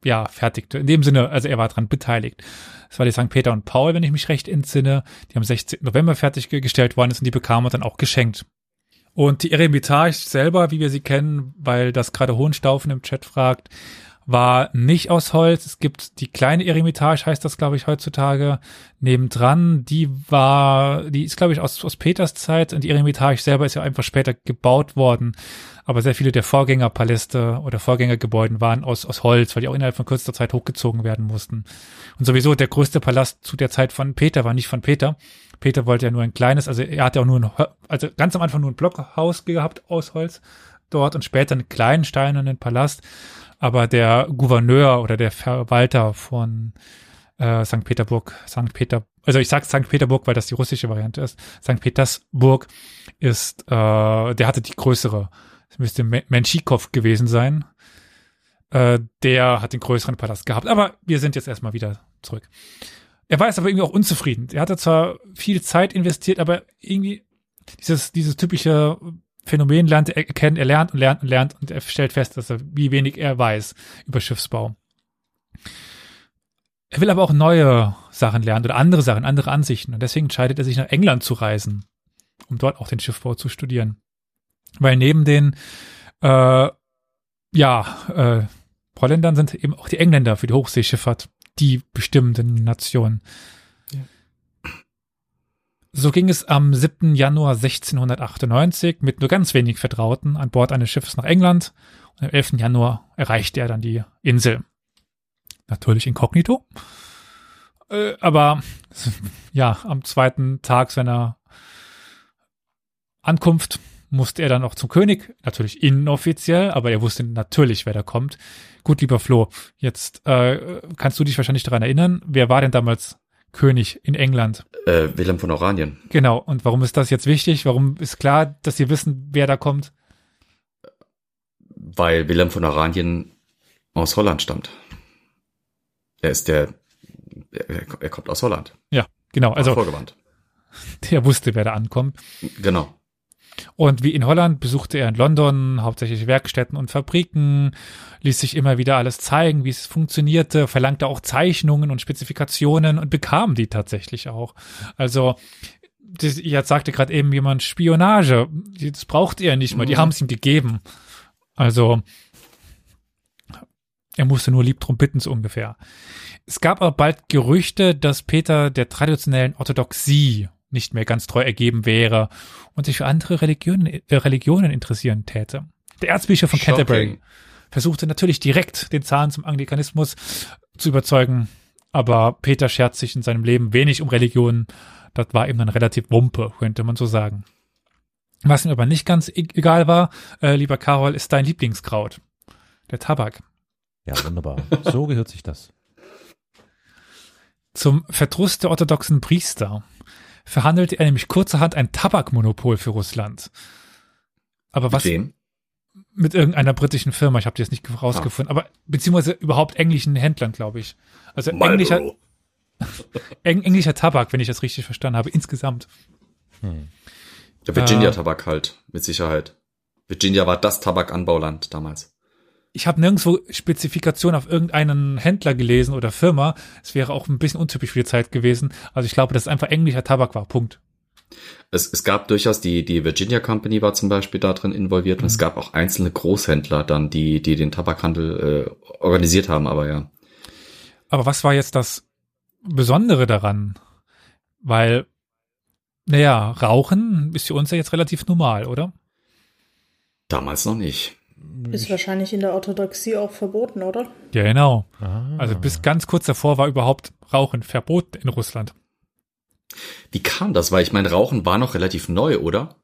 ja, fertigte. In dem Sinne, also er war dran beteiligt. Das war die St. Peter und Paul, wenn ich mich recht entsinne, die am 16. November fertiggestellt worden ist und die bekamen wir dann auch geschenkt. Und die Eremitage selber, wie wir sie kennen, weil das gerade Hohenstaufen im Chat fragt, war nicht aus Holz. Es gibt die kleine Eremitage, heißt das, glaube ich, heutzutage, nebendran. Die war, die ist, glaube ich, aus, aus Peters Zeit und die Eremitage selber ist ja einfach später gebaut worden. Aber sehr viele der Vorgängerpaläste oder Vorgängergebäuden waren aus, aus Holz, weil die auch innerhalb von kürzester Zeit hochgezogen werden mussten. Und sowieso der größte Palast zu der Zeit von Peter war nicht von Peter. Peter wollte ja nur ein kleines, also er hatte auch nur ein, also ganz am Anfang nur ein Blockhaus gehabt aus Holz dort und später einen kleinen steinernen Palast. Aber der Gouverneur oder der Verwalter von äh, St. Peterburg, St. Peter, also ich sag St. Peterburg, weil das die russische Variante ist. St. Petersburg ist, äh, der hatte die größere, es müsste Me- Menschikow gewesen sein. Äh, der hat den größeren Palast gehabt. Aber wir sind jetzt erstmal wieder zurück. Er war jetzt aber irgendwie auch unzufrieden. Er hatte zwar viel Zeit investiert, aber irgendwie dieses, dieses typische Phänomen lernt er kennen, er lernt und lernt und lernt und er stellt fest, dass er, wie wenig er weiß über Schiffsbau. Er will aber auch neue Sachen lernen oder andere Sachen, andere Ansichten und deswegen entscheidet er sich nach England zu reisen, um dort auch den Schiffbau zu studieren. Weil neben den, äh, ja, äh, Holländern sind eben auch die Engländer für die Hochseeschifffahrt die bestimmenden Nationen. So ging es am 7. Januar 1698 mit nur ganz wenig Vertrauten an Bord eines Schiffes nach England und am 11. Januar erreichte er dann die Insel. Natürlich inkognito. Äh, aber <laughs> ja, am zweiten Tag seiner Ankunft musste er dann auch zum König, natürlich inoffiziell, aber er wusste natürlich, wer da kommt. Gut, lieber Flo, jetzt äh, kannst du dich wahrscheinlich daran erinnern, wer war denn damals König in England? Äh, Wilhelm von Oranien. Genau, und warum ist das jetzt wichtig? Warum ist klar, dass sie wissen, wer da kommt? Weil Wilhelm von Oranien aus Holland stammt. Er ist der, er, er kommt aus Holland. Ja, genau, Also, vorgewandt. <laughs> der wusste, wer da ankommt. Genau. Und wie in Holland besuchte er in London hauptsächlich Werkstätten und Fabriken, ließ sich immer wieder alles zeigen, wie es funktionierte, verlangte auch Zeichnungen und Spezifikationen und bekam die tatsächlich auch. Also, das, jetzt sagte gerade eben jemand Spionage, das braucht er nicht mal, die Mhm. haben es ihm gegeben. Also, er musste nur lieb drum bitten, so ungefähr. Es gab aber bald Gerüchte, dass Peter der traditionellen Orthodoxie nicht mehr ganz treu ergeben wäre und sich für andere Religionen, äh, Religionen interessieren täte. Der Erzbischof von Canterbury Shocking. versuchte natürlich direkt den Zahn zum Anglikanismus zu überzeugen, aber Peter schert sich in seinem Leben wenig um Religion. Das war ihm dann relativ Wumpe, könnte man so sagen. Was ihm aber nicht ganz e- egal war, äh, lieber Karol, ist dein Lieblingskraut. Der Tabak. Ja, wunderbar. So gehört sich das. Zum Verdruss der orthodoxen Priester verhandelte er nämlich kurzerhand ein Tabakmonopol für Russland. Aber was Mit wem? mit irgendeiner britischen Firma, ich habe die jetzt nicht rausgefunden, aber beziehungsweise überhaupt englischen Händlern, glaube ich. Also englischer, <laughs> eng, englischer Tabak, wenn ich das richtig verstanden habe, insgesamt. Hm. Der Virginia-Tabak halt, mit Sicherheit. Virginia war das Tabakanbauland damals. Ich habe nirgendwo Spezifikation auf irgendeinen Händler gelesen oder Firma. Es wäre auch ein bisschen untypisch für die Zeit gewesen. Also ich glaube, dass es einfach englischer Tabak war. Punkt. Es, es gab durchaus die, die Virginia Company war zum Beispiel da drin involviert und es gab auch einzelne Großhändler dann, die, die den Tabakhandel äh, organisiert haben, aber ja. Aber was war jetzt das Besondere daran? Weil, naja, Rauchen ist für uns ja jetzt relativ normal, oder? Damals noch nicht. Ist wahrscheinlich in der Orthodoxie auch verboten, oder? Ja, genau. Ah. Also bis ganz kurz davor war überhaupt Rauchen verboten in Russland. Wie kam das? Weil ich meine, Rauchen war noch relativ neu, oder?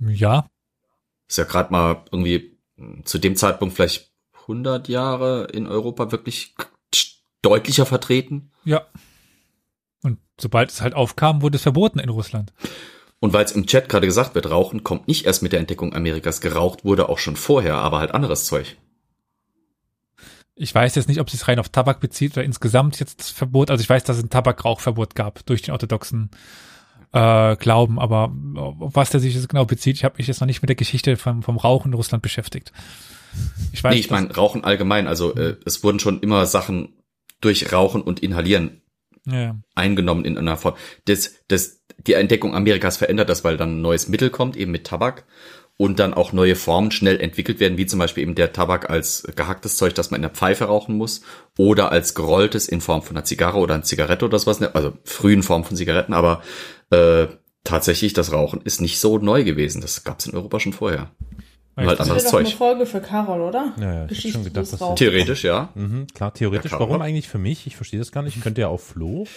Ja, Ist ja gerade mal irgendwie mh, zu dem Zeitpunkt vielleicht 100 Jahre in Europa wirklich deutlicher vertreten. ja. Und sobald es halt aufkam, wurde es verboten in Russland. Und weil es im Chat gerade gesagt wird, Rauchen kommt nicht erst mit der Entdeckung Amerikas, geraucht wurde auch schon vorher, aber halt anderes Zeug. Ich weiß jetzt nicht, ob es sich rein auf Tabak bezieht oder insgesamt jetzt das Verbot. Also ich weiß, dass es ein Tabakrauchverbot gab durch den orthodoxen äh, Glauben, aber auf was der sich jetzt genau bezieht, ich habe mich jetzt noch nicht mit der Geschichte vom, vom Rauchen in Russland beschäftigt. Ich weiß, nee, ich meine Rauchen allgemein. Also äh, es wurden schon immer Sachen durch Rauchen und Inhalieren ja, eingenommen in einer Form. Das, das, die Entdeckung Amerikas verändert das, weil dann ein neues Mittel kommt, eben mit Tabak. Und dann auch neue Formen schnell entwickelt werden, wie zum Beispiel eben der Tabak als gehacktes Zeug, das man in der Pfeife rauchen muss, oder als gerolltes in Form von einer Zigarre oder einer Zigarette oder sowas, also frühen Form von Zigaretten, aber äh, tatsächlich das Rauchen ist nicht so neu gewesen. Das gab es in Europa schon vorher. Weil Nur halt das Das anderes wäre doch eine Zeug. Folge für Carol, oder? Ja, ja, ich hab schon gedacht, dass. Theoretisch, ja. Mhm, klar, theoretisch. Ja, Warum eigentlich für mich? Ich verstehe das gar nicht. Könnte ja auf Flo.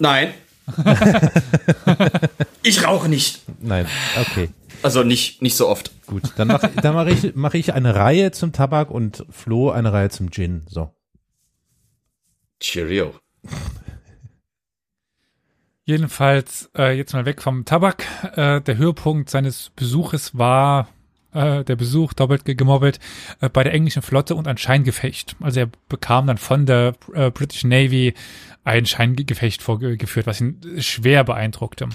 Nein. <laughs> ich rauche nicht. Nein, okay. Also nicht, nicht so oft. Gut, dann mache dann mach ich, mach ich eine Reihe zum Tabak und Flo eine Reihe zum Gin. So. Cheerio. Jedenfalls äh, jetzt mal weg vom Tabak. Äh, der Höhepunkt seines Besuches war äh, der Besuch, doppelt ge- gemobbelt, äh, bei der englischen Flotte und ein Scheingefecht. Also er bekam dann von der äh, British Navy ein Scheingefecht vorgeführt, was ihn schwer beeindruckte.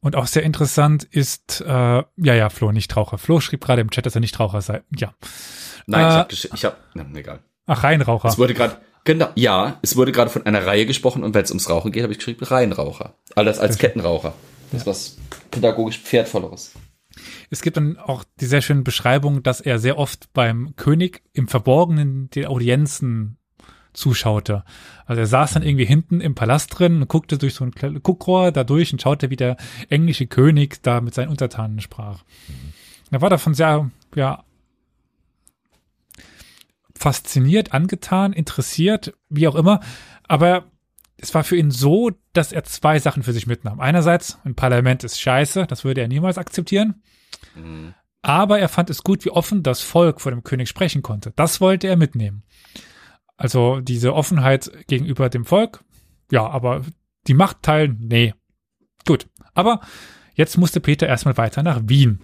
Und auch sehr interessant ist, äh, ja, ja, Flo, nicht Raucher. Flo schrieb gerade im Chat, dass er nicht Raucher sei. Ja. Nein, ich Äh, habe, ich hab, na, egal. Ach, Reinraucher. Es wurde gerade, genau, ja, es wurde gerade von einer Reihe gesprochen und wenn es ums Rauchen geht, habe ich geschrieben Reihenraucher. Alles als Kettenraucher. Das ist was pädagogisch Pferdvolleres. Es gibt dann auch die sehr schöne Beschreibung, dass er sehr oft beim König im Verborgenen den Audienzen zuschaute. Also er saß dann irgendwie hinten im Palast drin und guckte durch so ein Guckrohr da durch und schaute, wie der englische König da mit seinen Untertanen sprach. Er war davon sehr, ja, fasziniert, angetan, interessiert, wie auch immer. Aber es war für ihn so, dass er zwei Sachen für sich mitnahm. Einerseits, ein Parlament ist scheiße, das würde er niemals akzeptieren. Aber er fand es gut, wie offen das Volk vor dem König sprechen konnte. Das wollte er mitnehmen. Also diese Offenheit gegenüber dem Volk, ja, aber die Macht teilen, nee. Gut. Aber jetzt musste Peter erstmal weiter nach Wien.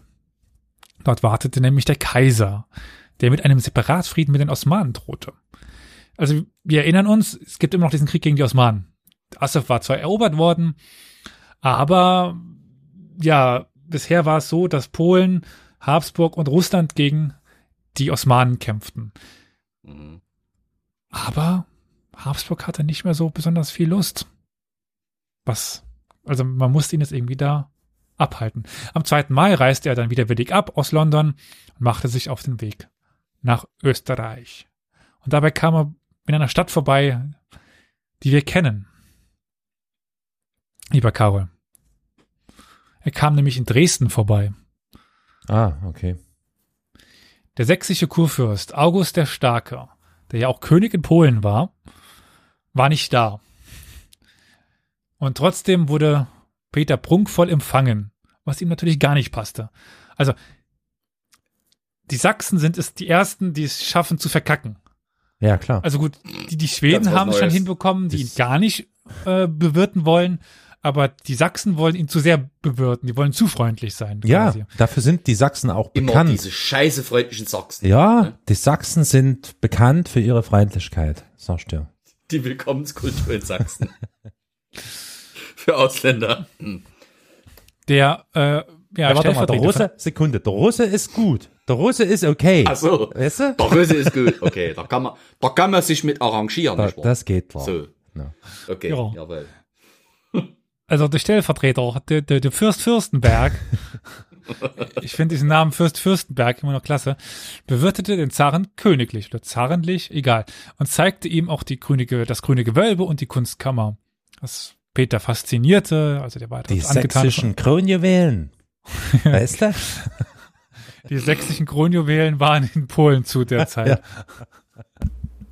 Dort wartete nämlich der Kaiser, der mit einem Separatfrieden mit den Osmanen drohte. Also wir erinnern uns, es gibt immer noch diesen Krieg gegen die Osmanen. Asaf war zwar erobert worden, aber ja, bisher war es so, dass Polen, Habsburg und Russland gegen die Osmanen kämpften. Mhm. Aber Habsburg hatte nicht mehr so besonders viel Lust. Was, also man musste ihn jetzt irgendwie da abhalten. Am 2. Mai reiste er dann wieder willig ab aus London und machte sich auf den Weg nach Österreich. Und dabei kam er in einer Stadt vorbei, die wir kennen. Lieber Karol. Er kam nämlich in Dresden vorbei. Ah, okay. Der sächsische Kurfürst August der Starke, der ja auch König in Polen war, war nicht da. Und trotzdem wurde Peter prunkvoll empfangen, was ihm natürlich gar nicht passte. Also, die Sachsen sind es die ersten, die es schaffen zu verkacken. Ja, klar. Also gut, die, die Schweden haben es schon hinbekommen, die ihn gar nicht äh, bewirten wollen, aber die Sachsen wollen ihn zu sehr bewirten, die wollen zu freundlich sein. ja, quasi. dafür sind die Sachsen auch Immer bekannt. diese scheiße freundlichen Sachsen. Ja, die Sachsen sind bekannt für ihre Freundlichkeit, sagst du. Die Willkommenskultur in Sachsen. <laughs> Für Ausländer. Hm. der, äh, ja, Ja, warte mal, der Russe, Sekunde, der Russe ist gut. Der Russe ist okay. Ach so. Weißt du? Der Größe ist gut. Okay, da kann man, da kann man sich mit arrangieren. Da, das geht klar. so. Ja. Okay, Ja. jawohl. Also der Stellvertreter, der, der, der Fürst Fürstenberg, <laughs> ich finde diesen Namen Fürst Fürstenberg immer noch klasse, bewirtete den Zaren königlich oder zarenlich, egal, und zeigte ihm auch die grüne, das grüne Gewölbe und die Kunstkammer. Was Peter faszinierte, also der war Die sächsischen Kronjuwelen. <laughs> weißt du? Die sächsischen Kronjuwelen waren in Polen zu der <laughs> Zeit.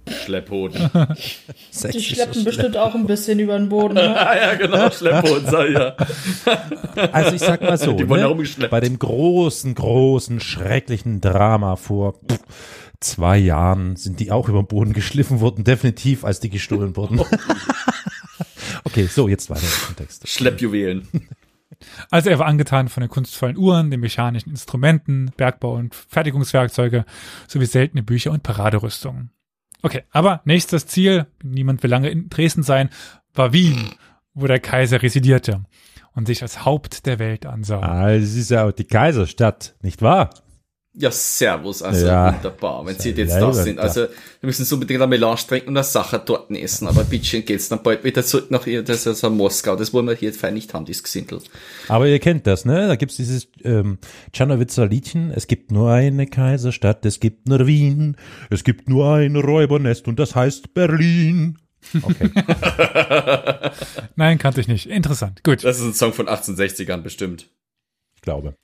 Schlepphoden. <laughs> Die schleppen bestimmt auch ein bisschen über den Boden. Ne? <laughs> ah ja, genau, Schlepphoden, sag ich ja. <laughs> Also ich sag mal so, Die ne, bei dem großen, großen, schrecklichen Drama vor pff, zwei Jahren sind die auch über den Boden geschliffen worden, definitiv, als die gestohlen wurden. okay, so, jetzt weiter im Kontext. Schleppjuwelen. Also er war angetan von den kunstvollen Uhren, den mechanischen Instrumenten, Bergbau- und Fertigungswerkzeuge sowie seltene Bücher und Paraderüstungen. Okay, aber nächstes Ziel, niemand will lange in Dresden sein, war Wien, wo der Kaiser residierte und sich als Haupt der Welt ansah. Ah, es ist ja auch die Kaiserstadt, nicht wahr? Ja, servus, also Ja. wunderbar. Wenn Sie jetzt das sind, also wir müssen so unbedingt eine Melange trinken und eine Sache dort essen, aber bitte geht's dann bald wieder zurück nach ihr, das ist ja Moskau, das wollen wir hier fein nicht haben, dieses Gesindel. Aber ihr kennt das, ne? Da gibt's dieses ähm, Czernowitzer Liedchen. Es gibt nur eine Kaiserstadt, es gibt nur Wien, es gibt nur ein Räubernest und das heißt Berlin. Okay. <laughs> Nein, kannte ich nicht. Interessant. Gut. Das ist ein Song von 1860ern bestimmt. ich glaube.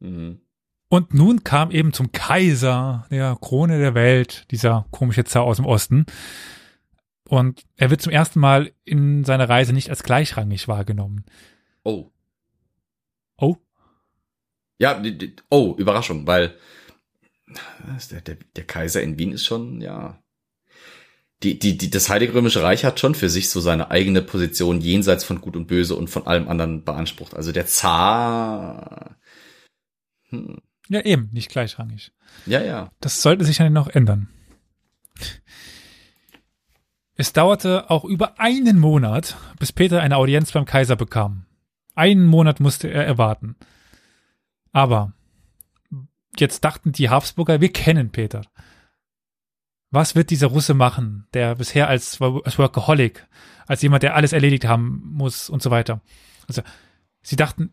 Mhm. Und nun kam eben zum Kaiser, der Krone der Welt, dieser komische Zar aus dem Osten. Und er wird zum ersten Mal in seiner Reise nicht als gleichrangig wahrgenommen. Oh. Oh, Ja, oh, Überraschung, weil das- der, der, der Kaiser in Wien ist schon, ja. Die, die, die, das Heilige Römische Reich hat schon für sich so seine eigene Position jenseits von Gut und Böse und von allem anderen beansprucht. Also der Zar. Hm, ja eben, nicht gleichrangig. ja, ja. Das sollte sich ja noch ändern. Es dauerte auch über einen Monat, bis Peter eine Audienz beim Kaiser bekam. Einen Monat musste er erwarten. Aber jetzt dachten die Habsburger, wir kennen Peter. Was wird dieser Russe machen, der bisher als, als Workaholic, als jemand, der alles erledigt haben muss und so weiter. Also, sie dachten,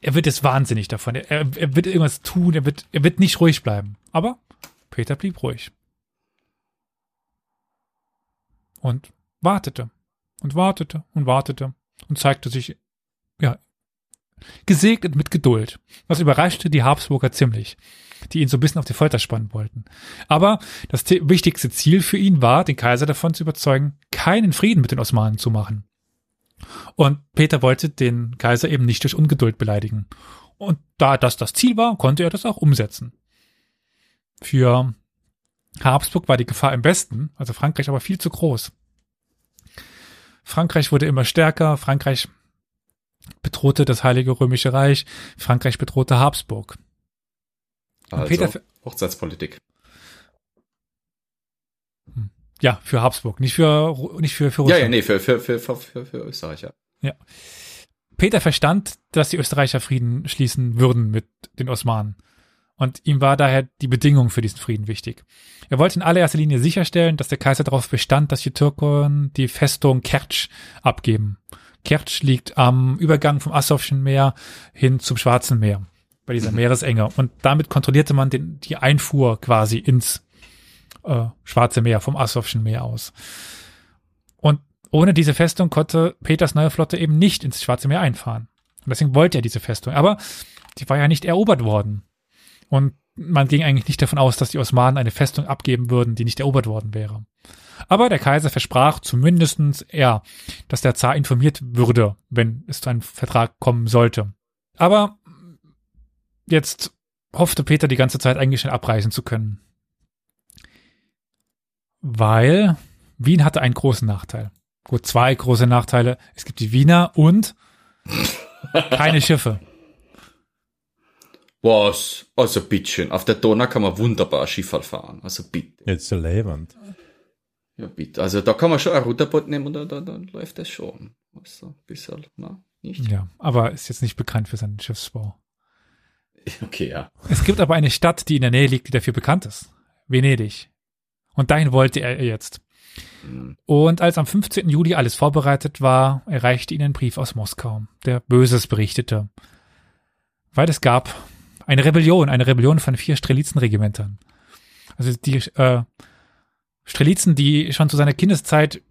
er wird jetzt wahnsinnig davon. Er, er wird irgendwas tun, er wird, er wird nicht ruhig bleiben. Aber Peter blieb ruhig. Und wartete und wartete und wartete und zeigte sich, ja, gesegnet mit Geduld. Was überraschte die Habsburger ziemlich, die ihn so ein bisschen auf die Folter spannen wollten. Aber das te- wichtigste Ziel für ihn war, den Kaiser davon zu überzeugen, keinen Frieden mit den Osmanen zu machen. Und Peter wollte den Kaiser eben nicht durch Ungeduld beleidigen. Und da das das Ziel war, konnte er das auch umsetzen. Für Habsburg war die Gefahr im Westen, also Frankreich, aber viel zu groß. Frankreich wurde immer stärker, Frankreich bedrohte das Heilige Römische Reich, Frankreich bedrohte Habsburg. Also, Peter- Hochzeitspolitik. Ja, für Habsburg, nicht für, nicht für, für Ja, Russland. ja, nee, für, für, für, für, für, für Österreich, ja. Peter verstand, dass die Österreicher Frieden schließen würden mit den Osmanen. Und ihm war daher die Bedingung für diesen Frieden wichtig. Er wollte in allererster Linie sicherstellen, dass der Kaiser darauf bestand, dass die Türken die Festung Kertsch abgeben. Kertsch liegt am Übergang vom Asowschen Meer hin zum Schwarzen Meer, bei dieser Meeresenge. Und damit kontrollierte man den, die Einfuhr quasi ins äh, Schwarze Meer, vom Asowschen Meer aus. Und ohne diese Festung konnte Peters neue Flotte eben nicht ins Schwarze Meer einfahren. Und deswegen wollte er diese Festung. Aber die war ja nicht erobert worden. Und man ging eigentlich nicht davon aus, dass die Osmanen eine Festung abgeben würden, die nicht erobert worden wäre. Aber der Kaiser versprach zumindestens er, dass der Zar informiert würde, wenn es zu einem Vertrag kommen sollte. Aber jetzt hoffte Peter die ganze Zeit eigentlich schnell abreisen zu können. Weil Wien hatte einen großen Nachteil. Gut, zwei große Nachteile. Es gibt die Wiener und keine Schiffe. Was? Also bitteschön. Auf der Donau kann man wunderbar Schifffahrt fahren. Also bitte. Jetzt so leibend. Ja, bitte. Also da kann man schon ein Ruderboot nehmen und dann, dann, dann läuft das schon. Also ein bisschen, ne? Nicht? Ja, aber ist jetzt nicht bekannt für seinen Schiffsbau. <laughs> Okay, ja. Es gibt aber eine Stadt, die in der Nähe liegt, die dafür bekannt ist. Venedig. Und dahin wollte er jetzt. Hm. Und als am 15. Juli alles vorbereitet war, erreichte ihn ein Brief aus Moskau, der Böses berichtete. Weil es gab eine Rebellion, eine Rebellion von vier Strelitzen-Regimentern. Also die äh, Strelitzen, die schon zu seiner Kindeszeit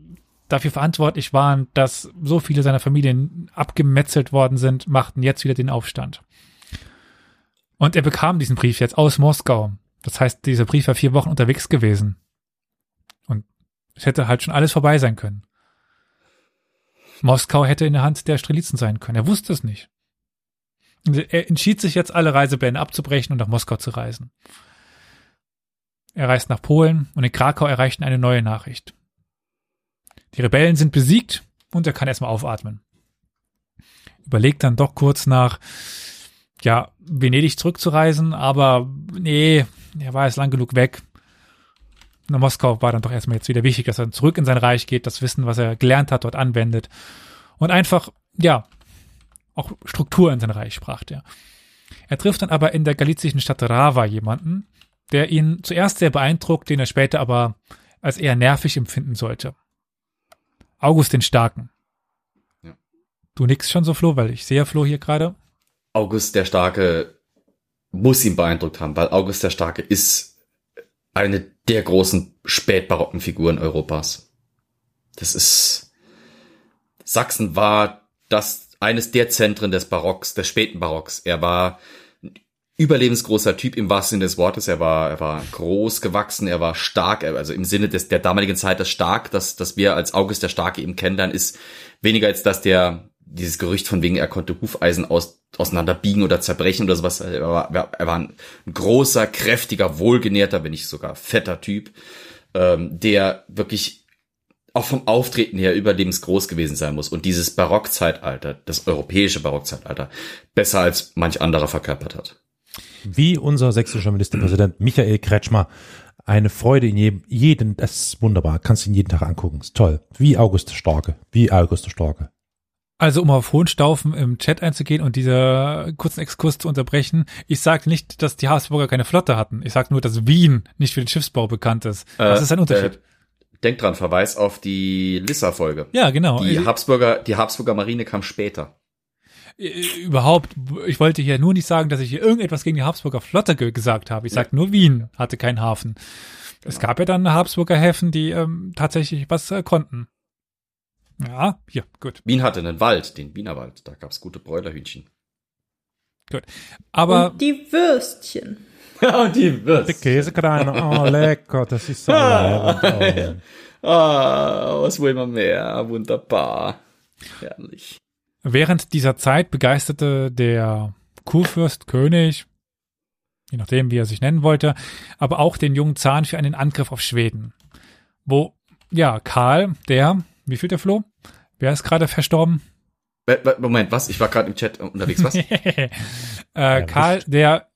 dafür verantwortlich waren, dass so viele seiner Familien abgemetzelt worden sind, machten jetzt wieder den Aufstand. Und er bekam diesen Brief jetzt aus Moskau. Das heißt, dieser Brief war vier Wochen unterwegs gewesen. Es hätte halt schon alles vorbei sein können. Moskau hätte in der Hand der Strelitzen sein können. Er wusste es nicht. Er entschied sich jetzt, alle Reisepläne abzubrechen und nach Moskau zu reisen. Er reist nach Polen und in Krakau erreichten eine neue Nachricht. Die Rebellen sind besiegt und er kann erstmal aufatmen. Überlegt dann doch kurz nach, ja, Venedig zurückzureisen, aber nee, er war jetzt lang genug weg. Nach Moskau war dann doch erstmal jetzt wieder wichtig, dass er zurück in sein Reich geht, das Wissen, was er gelernt hat, dort anwendet und einfach, ja, auch Struktur in sein Reich brachte. Er. er trifft dann aber in der galizischen Stadt Rava jemanden, der ihn zuerst sehr beeindruckt, den er später aber als eher nervig empfinden sollte. August den Starken. Ja. Du nix schon so, Flo, weil ich sehe Flo hier gerade. August der Starke muss ihn beeindruckt haben, weil August der Starke ist eine der großen spätbarocken Figuren Europas. Das ist Sachsen war das eines der Zentren des Barocks, des späten Barocks. Er war überlebensgroßer Typ im wahrsten Sinne des Wortes. Er war, er war groß gewachsen, er war stark, also im Sinne des, der damaligen Zeit das stark, das, das wir als August der Starke eben kennenlernen, ist weniger als dass der, dieses Gerücht von wegen, er konnte Hufeisen aus, auseinanderbiegen oder zerbrechen oder sowas. Er war, er war ein großer, kräftiger, wohlgenährter, wenn nicht sogar fetter Typ, ähm, der wirklich auch vom Auftreten her überlebensgroß gewesen sein muss und dieses Barockzeitalter, das europäische Barockzeitalter, besser als manch anderer verkörpert hat. Wie unser sächsischer Ministerpräsident Michael Kretschmer. Eine Freude in jedem, jeden, das ist wunderbar, kannst ihn jeden Tag angucken, ist toll. Wie August der Starke, wie August der Starke. Also um auf Hohenstaufen im Chat einzugehen und dieser kurzen Exkurs zu unterbrechen, ich sage nicht, dass die Habsburger keine Flotte hatten. Ich sage nur, dass Wien nicht für den Schiffsbau bekannt ist. Das Äh, ist ein Unterschied. Äh, denk dran, Verweis auf die Lissa-Folge. ja, genau. Die Äh, Habsburger, die Habsburger Marine kam später. äh, überhaupt, ich wollte hier nur nicht sagen, dass ich hier irgendetwas gegen die Habsburger Flotte ge gesagt habe. Ich sage nur, Wien hatte keinen Hafen. Es gab ja dann Habsburger Häfen, die ähm, tatsächlich was äh, konnten. Ja, hier, gut. Wien hatte einen Wald, den Wienerwald. Da gab's gute Bräulerhühnchen. Aber Und die Würstchen. <laughs> Ja, die Die Würst. Käsekreiner, oh <laughs> lecker, das ist so lecker. Ah, was will man mehr? Wunderbar. Herrlich. Während dieser Zeit begeisterte der Kurfürst, König, je nachdem, wie er sich nennen wollte, aber auch den jungen Zahn für einen Angriff auf Schweden. Wo, ja, Karl, der, wie viel der Flo? Wer ist gerade verstorben? Äh, Moment, was? Ich war gerade im Chat unterwegs, was? <laughs> äh, Karl, der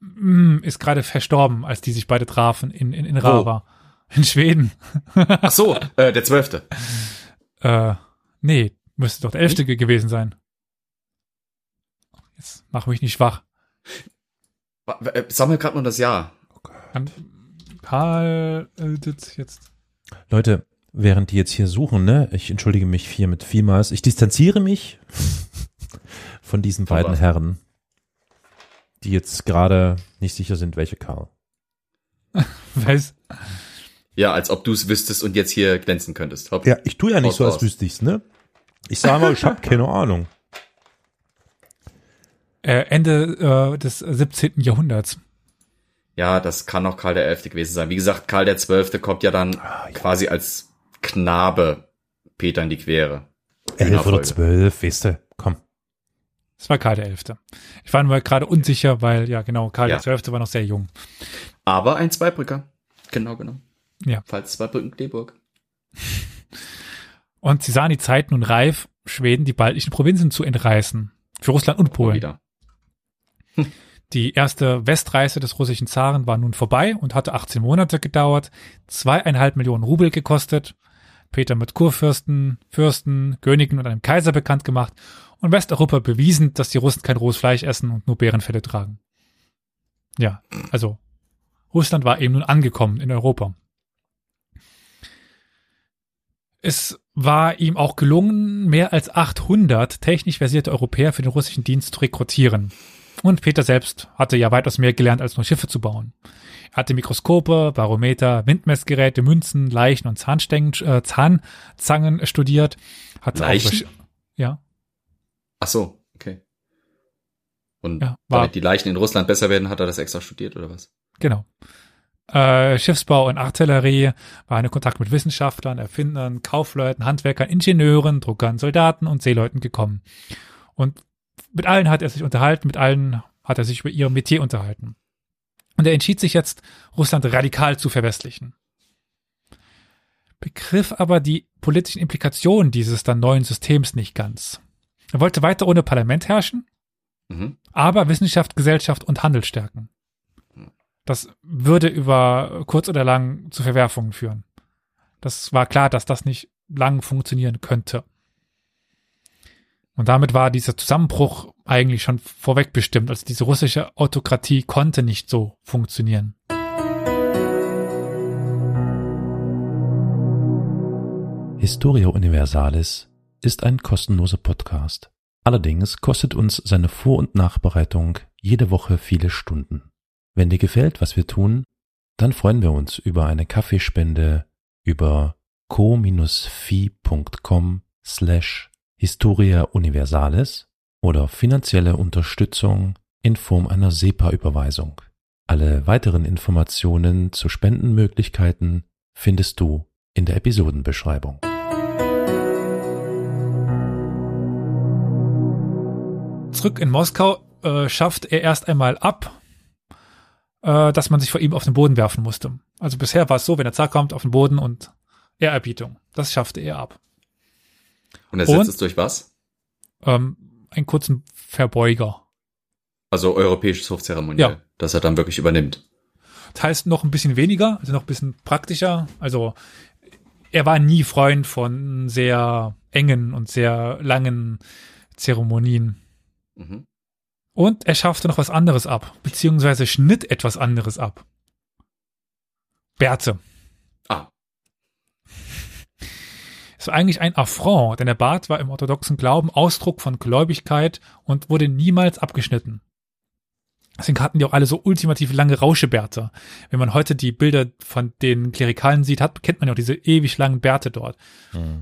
mm, ist gerade verstorben, als die sich beide trafen in, in, in Rava. In Schweden. <laughs> Ach so, äh, der Zwölfte. Äh, nee, müsste doch der Elfte ge- gewesen sein. Jetzt mach mich nicht schwach. Wa- äh, Sammel gerade nur das Jahr. Karl äh, das jetzt. Leute, während die jetzt hier suchen, ne, ich entschuldige mich hiermit vielmals, ich distanziere mich <laughs> von diesen Von beiden? Herren, die jetzt gerade nicht sicher sind, welche Karl. <laughs> Weiß, Ja, als ob du es wüsstest und jetzt hier glänzen könntest. Hopp. Ja, ich tue ja nicht Haus so, als raus. wüsste ich's, ne? Ich sage mal, ich habe <laughs> keine Ahnung. äh, Ende äh, des 17. Jahrhunderts. Ja, das kann auch Karl der Elfte gewesen sein. Wie gesagt, Karl der Zwölfte kommt ja dann quasi als Knabe Peter in die Quere. Elf oder zwölf, weißt du, komm. Es war Karl der Elfte. Ich war nur gerade unsicher, weil, ja, genau, Karl Ja. der Zwölfte war noch sehr jung. Aber ein Zweibrücker. Genau genommen. Ja. Falls Zweibrücken Kleeburg. Und sie sahen die Zeit nun reif, Schweden die baltischen Provinzen zu entreißen. Für Russland und Polen. Wieder. Die erste Westreise des russischen Zaren war nun vorbei und hatte 18 Monate gedauert, zweieinhalb Millionen Rubel gekostet. Peter mit Kurfürsten, Fürsten, Königen und einem Kaiser bekannt gemacht und Westeuropa bewiesen, dass die Russen kein rohes Fleisch essen und nur Bärenfelle tragen. Ja, also Russland war eben nun angekommen in Europa. Es war ihm auch gelungen, mehr als 800 technisch versierte Europäer für den russischen Dienst zu rekrutieren. Und Peter selbst hatte ja weitaus mehr gelernt, als nur Schiffe zu bauen. Er hatte Mikroskope, Barometer, Windmessgeräte, Münzen, Leichen und Zahnstängen, äh, Zahnzangen studiert. Hatte Leichen? Auch, ja, Ach so, okay. Und Ja, damit die Leichen in Russland besser werden, hat er das extra studiert oder was? Genau. Äh, Schiffsbau und Artillerie war in Kontakt mit Wissenschaftlern, Erfindern, Kaufleuten, Handwerkern, Ingenieuren, Druckern, Soldaten und Seeleuten gekommen. Und mit allen hat er sich unterhalten, mit allen hat er sich über ihr Metier unterhalten. Und er entschied sich jetzt, Russland radikal zu verwestlichen. Begriff aber die politischen Implikationen dieses dann neuen Systems nicht ganz. Er wollte weiter ohne Parlament herrschen, Mhm. aber Wissenschaft, Gesellschaft und Handel stärken. Das würde über kurz oder lang zu Verwerfungen führen. Das war klar, dass das nicht lang funktionieren könnte. Und damit war dieser Zusammenbruch eigentlich schon vorweg bestimmt. Also diese russische Autokratie konnte nicht so funktionieren. Historia Universalis ist ein kostenloser Podcast. Allerdings kostet uns seine Vor- und Nachbereitung jede Woche viele Stunden. Wenn dir gefällt, was wir tun, dann freuen wir uns über eine Kaffeespende über co-fi.com slash Historia Universalis oder finanzielle Unterstützung in Form einer SEPA-Überweisung. Alle weiteren Informationen zu Spendenmöglichkeiten findest du in der Episodenbeschreibung. Zurück in Moskau äh, schafft er erst einmal ab, äh, dass man sich vor ihm auf den Boden werfen musste. Also bisher war es so, wenn der Zar kommt, auf den Boden und Ehrerbietung. Das schaffte er ab. Und er setzt Und? es durch was? Ähm, einen kurzen Verbeuger. Also europäisches Hofzeremonial, Ja. dass er dann wirklich übernimmt. Das heißt noch ein bisschen weniger, also noch ein bisschen praktischer. Also er war nie Freund von sehr engen und sehr langen Zeremonien. Mhm. Und er schaffte noch was anderes ab, beziehungsweise schnitt etwas anderes ab. Bärte. Ah, Es war eigentlich ein Affront, denn der Bart war im orthodoxen Glauben Ausdruck von Gläubigkeit und wurde niemals abgeschnitten. Deswegen hatten die auch alle so ultimativ lange Rauschebärte. Wenn man heute die Bilder von den Klerikalen sieht, hat, kennt man ja auch diese ewig langen Bärte dort.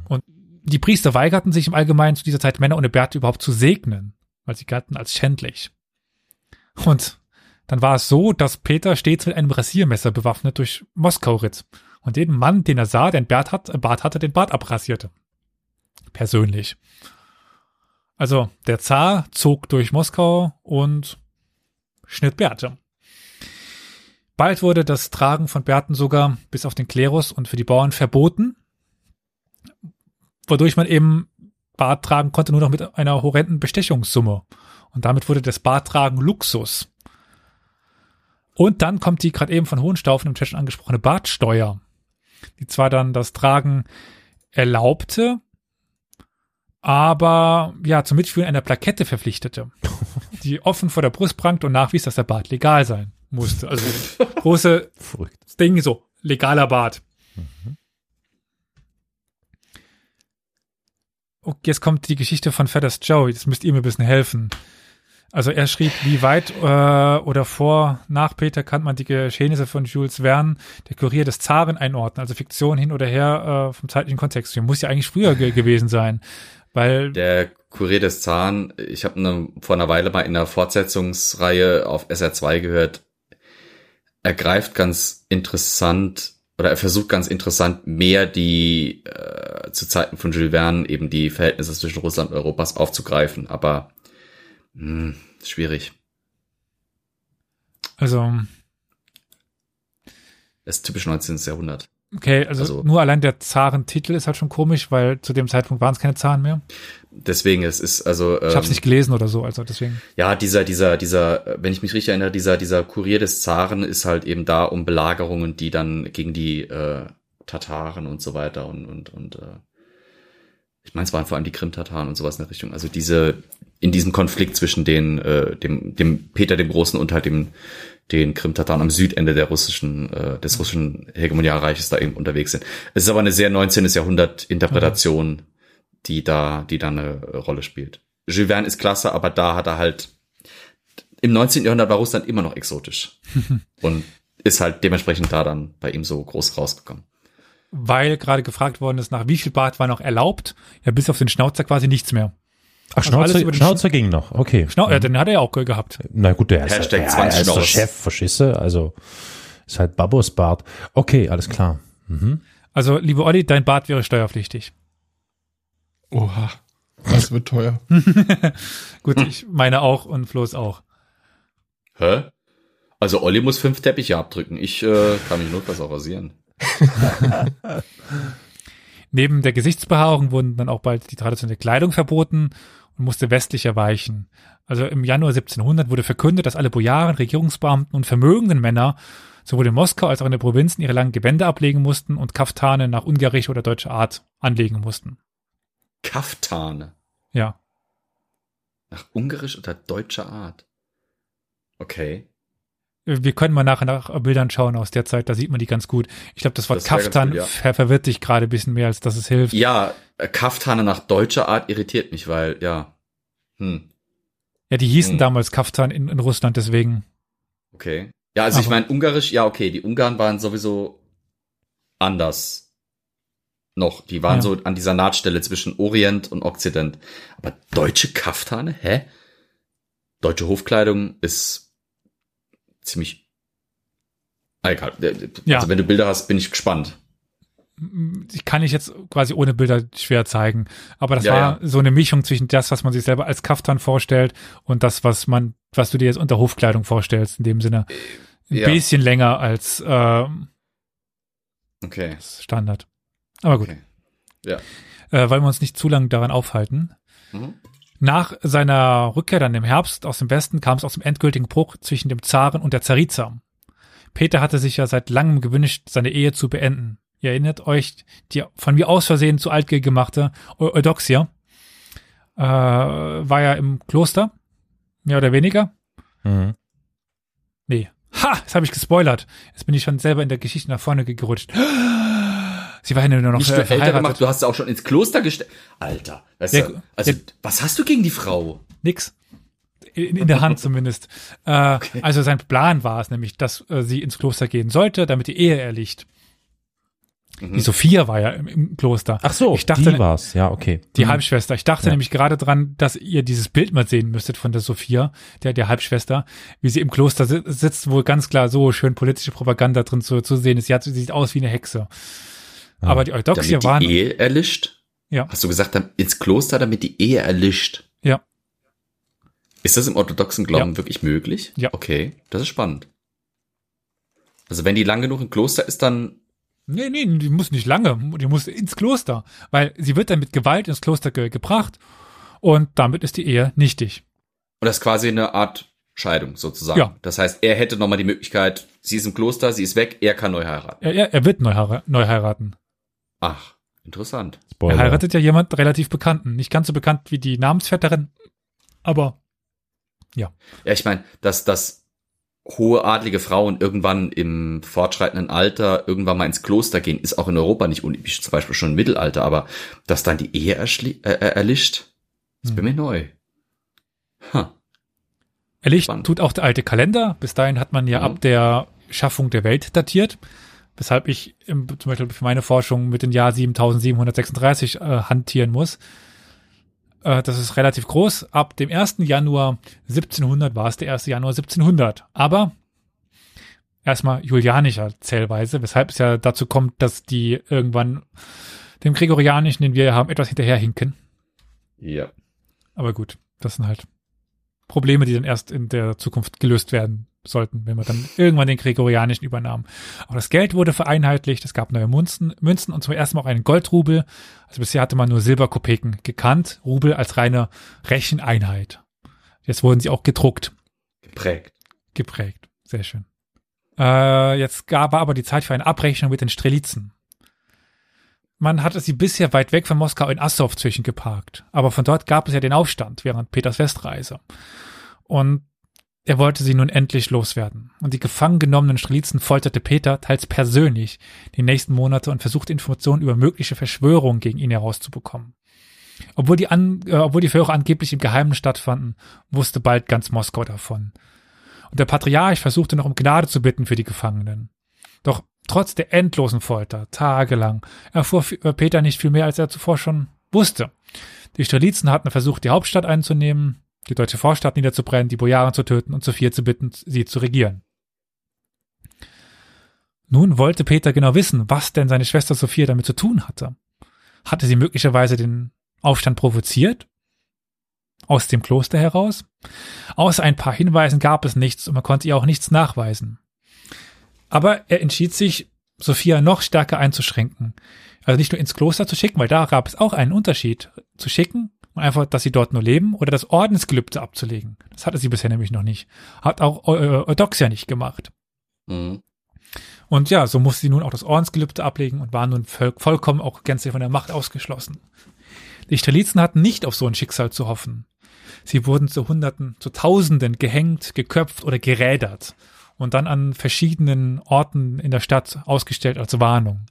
Und die Priester weigerten sich im Allgemeinen zu dieser Zeit Männer ohne Bärte überhaupt zu segnen, weil sie galten als schändlich. Und dann war es so, dass Peter stets mit einem Rasiermesser bewaffnet durch Moskau ritt und jeden Mann, den er sah, der einen Bart, hat, Bart hatte, den Bart abrasierte. Persönlich. Also der Zar zog durch Moskau und schnitt Bärte. Bald wurde das Tragen von Bärten sogar bis auf den Klerus und für die Bauern verboten, wodurch man eben Bart tragen konnte nur noch mit einer horrenden Bestechungssumme. Und damit wurde das Barttragen Luxus. Und dann kommt die gerade eben von Hohenstaufen im schon angesprochene Bartsteuer, die zwar dann das Tragen erlaubte, aber ja zum Mitführen einer Plakette verpflichtete, <laughs> die offen vor der Brust prangte und nachwies, dass der Bart legal sein musste. Also <laughs> große. Ding so, legaler Bart. Okay, jetzt kommt die Geschichte von Feathers Joe. Jetzt müsst ihr mir ein bisschen helfen. Also er schrieb, wie weit äh, oder vor, nach Peter kann man die Geschehnisse von Jules Verne, der Kurier des Zaren, einordnen. Also Fiktion hin oder her äh, vom zeitlichen Kontext. Die muss ja eigentlich früher ge gewesen sein. Weil der Kurier des Zahn, ich habe ne, vor einer Weile mal in einer Fortsetzungsreihe auf SR2 gehört, er greift ganz interessant oder er versucht ganz interessant mehr die äh, zu Zeiten von Jules Verne eben die Verhältnisse zwischen Russland und Europas aufzugreifen, aber mh, schwierig. Also, Das ist typisch 19. Jahrhundert. okay, also, Also- nur allein der Zarentitel ist halt schon komisch, weil zu dem Zeitpunkt waren es keine Zaren mehr. Deswegen, es ist also. Ich habe es ähm, nicht gelesen oder so, also deswegen. Ja, dieser, dieser, dieser, wenn ich mich richtig erinnere, dieser, dieser Kurier des Zaren ist halt eben da, um Belagerungen, die dann gegen die äh, Tataren und so weiter und, und, und äh, ich meine, es waren vor allem die Krim-Tataren und sowas in der Richtung. Also diese, in diesem Konflikt zwischen den, äh, dem, dem Peter dem Großen und halt dem, den Krim-Tataren am Südende der russischen, äh, des russischen Hegemonialreiches da eben unterwegs sind. Es ist aber eine sehr 19. Jahrhundert Interpretation, die da, die da eine Rolle spielt. Jules Verne ist klasse, aber da hat er halt, im 19. Jahrhundert war Russland immer noch exotisch. <laughs> und ist halt dementsprechend da dann bei ihm so groß rausgekommen. Weil gerade gefragt worden ist, nach wie viel Bart war noch erlaubt? Ja, bis auf den Schnauzer quasi nichts mehr. Ach, Also Schnauzer, über den Schnauzer ging noch, okay. Schnau ja, den hat er ja auch ge- gehabt. Na gut, der ist, Hashtag ja, er 20 ist der. Chef, Verschisse, also ist halt Babos Bart. Okay, alles klar. Mhm. Also, liebe Olli, dein Bart wäre steuerpflichtig. Oha. Das wird teuer. <laughs> Gut, ich meine auch und Flo's auch. Hä? Also Olli muss fünf Teppiche abdrücken. Ich äh, kann mich notfalls auch rasieren. <laughs> Neben der Gesichtsbehaarung wurden dann auch bald die traditionelle Kleidung verboten und musste westlicher weichen. Also im Januar 1700 wurde verkündet, dass alle Bojaren, Regierungsbeamten und vermögenden Männer sowohl in Moskau als auch in den Provinzen ihre langen Gewänder ablegen mussten und Kaftane nach ungarischer oder deutscher Art anlegen mussten. Kaftane. Ja. Nach ungarisch oder deutscher Art. Okay. Wir können mal nachher nach Bildern schauen aus der Zeit, da sieht man die ganz gut. Ich glaube, das Wort Das Kaftan gut, ja. ver verwirrt dich gerade ein bisschen mehr, als dass es hilft. Ja, äh, Kaftane nach deutscher Art irritiert mich, weil, ja. Hm, Ja, die hießen Hm. damals Kaftan in, in Russland, deswegen. okay. Ja, also ich Aber- meine, ungarisch, ja, okay, die Ungarn waren sowieso anders noch. Die waren Ja. so an dieser Nahtstelle zwischen Orient und Okzident. Aber deutsche Kaftane? Hä? Deutsche Hofkleidung ist ziemlich. Egal. Also Ja. wenn du Bilder hast, bin ich gespannt. Ich kann ich jetzt quasi ohne Bilder schwer zeigen. Aber das Ja, war so eine Mischung zwischen das, was man sich selber als Kaftan vorstellt und das, was man, was du dir jetzt unter Hofkleidung vorstellst, in dem Sinne. Ein ja. bisschen länger als ähm, Okay. Standard. Aber gut, okay. Ja. äh, wollen wir uns nicht zu lange daran aufhalten. Mhm. Nach seiner Rückkehr dann im Herbst aus dem Westen kam es aus dem endgültigen Bruch zwischen dem Zaren und der Zariza. Peter hatte sich ja seit langem gewünscht, seine Ehe zu beenden. Ihr erinnert euch, die von mir aus Versehen zu alt gemachte Eu- Eudoxia äh, war ja im Kloster, mehr oder weniger. Mhm. Nee. Ha, das habe ich gespoilert. Jetzt bin ich schon selber in der Geschichte nach vorne gerutscht. Sie war ja nur noch Nicht nur älter gemacht, du hast sie auch schon ins Kloster gestellt. Alter, ist Ja, ja, also, ja. was hast du gegen die Frau? Nix. In, in der Hand zumindest. Äh, Also sein Plan war es nämlich, dass äh, sie ins Kloster gehen sollte, damit die Ehe erliegt. Die Sophia war ja im, im Kloster. Ach so, ich dachte, die war's. Ja, okay. die Mhm. Halbschwester. Ich dachte Ja. nämlich gerade dran, dass ihr dieses Bild mal sehen müsstet von der Sophia, der, der Halbschwester, wie sie im Kloster si- sitzt, wo ganz klar so schön politische Propaganda drin zu, zu sehen ist. Sie, hat, sie sieht aus wie eine Hexe. Aber die Eudoxia Damit waren, die Ehe erlischt? Ja. Hast du gesagt, dann ins Kloster, damit die Ehe erlischt? ja, Ist das im orthodoxen Glauben Ja. wirklich möglich? Ja. Okay, das ist spannend. Also wenn die lang genug im Kloster ist, dann Nee, nee, die muss nicht lange, die muss ins Kloster, weil sie wird dann mit Gewalt ins Kloster ge gebracht und damit ist die Ehe nichtig. und das ist quasi eine Art Scheidung sozusagen. Ja. Das heißt, er hätte nochmal die Möglichkeit, sie ist im Kloster, sie ist weg, er kann neu heiraten. Er, er, er wird neu, heira- neu heiraten. Ach, interessant. Spoiler. Er heiratet ja jemand relativ Bekannten. Nicht ganz so bekannt wie die Namensvetterin, aber Ja, ich meine, dass, dass hohe adlige Frauen irgendwann im fortschreitenden Alter irgendwann mal ins Kloster gehen, ist auch in Europa nicht unüblich, zum Beispiel schon im Mittelalter, aber dass dann die Ehe erschli äh, äh, erlischt, ist bei mir neu. Ha. erlicht Spannend. tut auch der alte Kalender. Bis dahin hat man ja Mhm. ab der Schaffung der Welt datiert. Weshalb ich im, zum Beispiel für meine Forschung mit dem Jahr 7736 äh, hantieren muss. Äh, das ist relativ groß. Ab dem 1. Januar 1700 war es der 1. Januar 1700. Aber erstmal julianischer Zählweise, weshalb es ja dazu kommt, dass die irgendwann dem Gregorianischen, den wir haben, etwas hinterherhinken. Ja. Aber gut, das sind halt Probleme, die dann erst in der Zukunft gelöst werden sollten, wenn man dann irgendwann den Gregorianischen übernahm. Auch das Geld wurde vereinheitlicht, es gab neue Münzen, Münzen und zum ersten Mal auch einen Goldrubel. Also bisher hatte man nur Silberkopeken gekannt, Rubel als reine Recheneinheit. Jetzt wurden sie auch gedruckt, Geprägt. geprägt. Sehr schön. Äh, jetzt gab aber die Zeit für eine Abrechnung mit den Strelitzen. man hatte sie bisher weit weg von Moskau in Assow zwischengeparkt. Aber von dort gab es ja den Aufstand während Peters Westreise. Und er wollte sie nun endlich loswerden. Und die gefangen genommenen Strelitzen folterte Peter teils persönlich die nächsten Monate und versuchte Informationen über mögliche Verschwörungen gegen ihn herauszubekommen. Obwohl die, an, äh, obwohl die Verhöre angeblich im Geheimen stattfanden, wusste bald ganz Moskau davon. Und der Patriarch versuchte noch um Gnade zu bitten für die Gefangenen. Doch trotz der endlosen Folter, tagelang, erfuhr äh, Peter nicht viel mehr, als er zuvor schon wusste. Die Strelitzen hatten versucht, die Hauptstadt einzunehmen, die deutsche Vorstadt niederzubrennen, die Bojaren zu töten und Sophia zu bitten, sie zu regieren. Nun wollte Peter genau wissen, was denn seine Schwester Sophia damit zu tun hatte. Hatte sie möglicherweise den Aufstand provoziert? Aus dem Kloster heraus? Außer ein paar Hinweisen gab es nichts und man konnte ihr auch nichts nachweisen. Aber er entschied sich, Sophia noch stärker einzuschränken. Also nicht nur ins Kloster zu schicken, weil da gab es auch einen Unterschied. Zu schicken und einfach, dass sie dort nur leben oder das Ordensgelübde abzulegen. Das hatte sie bisher nämlich noch nicht. Hat auch Eudoxia nicht gemacht. Mhm. Und ja, so musste sie nun auch das Ordensgelübde ablegen und war nun voll, vollkommen auch gänzlich von der Macht ausgeschlossen. Die Strelitzen hatten nicht auf so ein Schicksal zu hoffen. Sie wurden zu Hunderten, zu Tausenden gehängt, geköpft oder gerädert und dann an verschiedenen Orten in der Stadt ausgestellt als Warnung.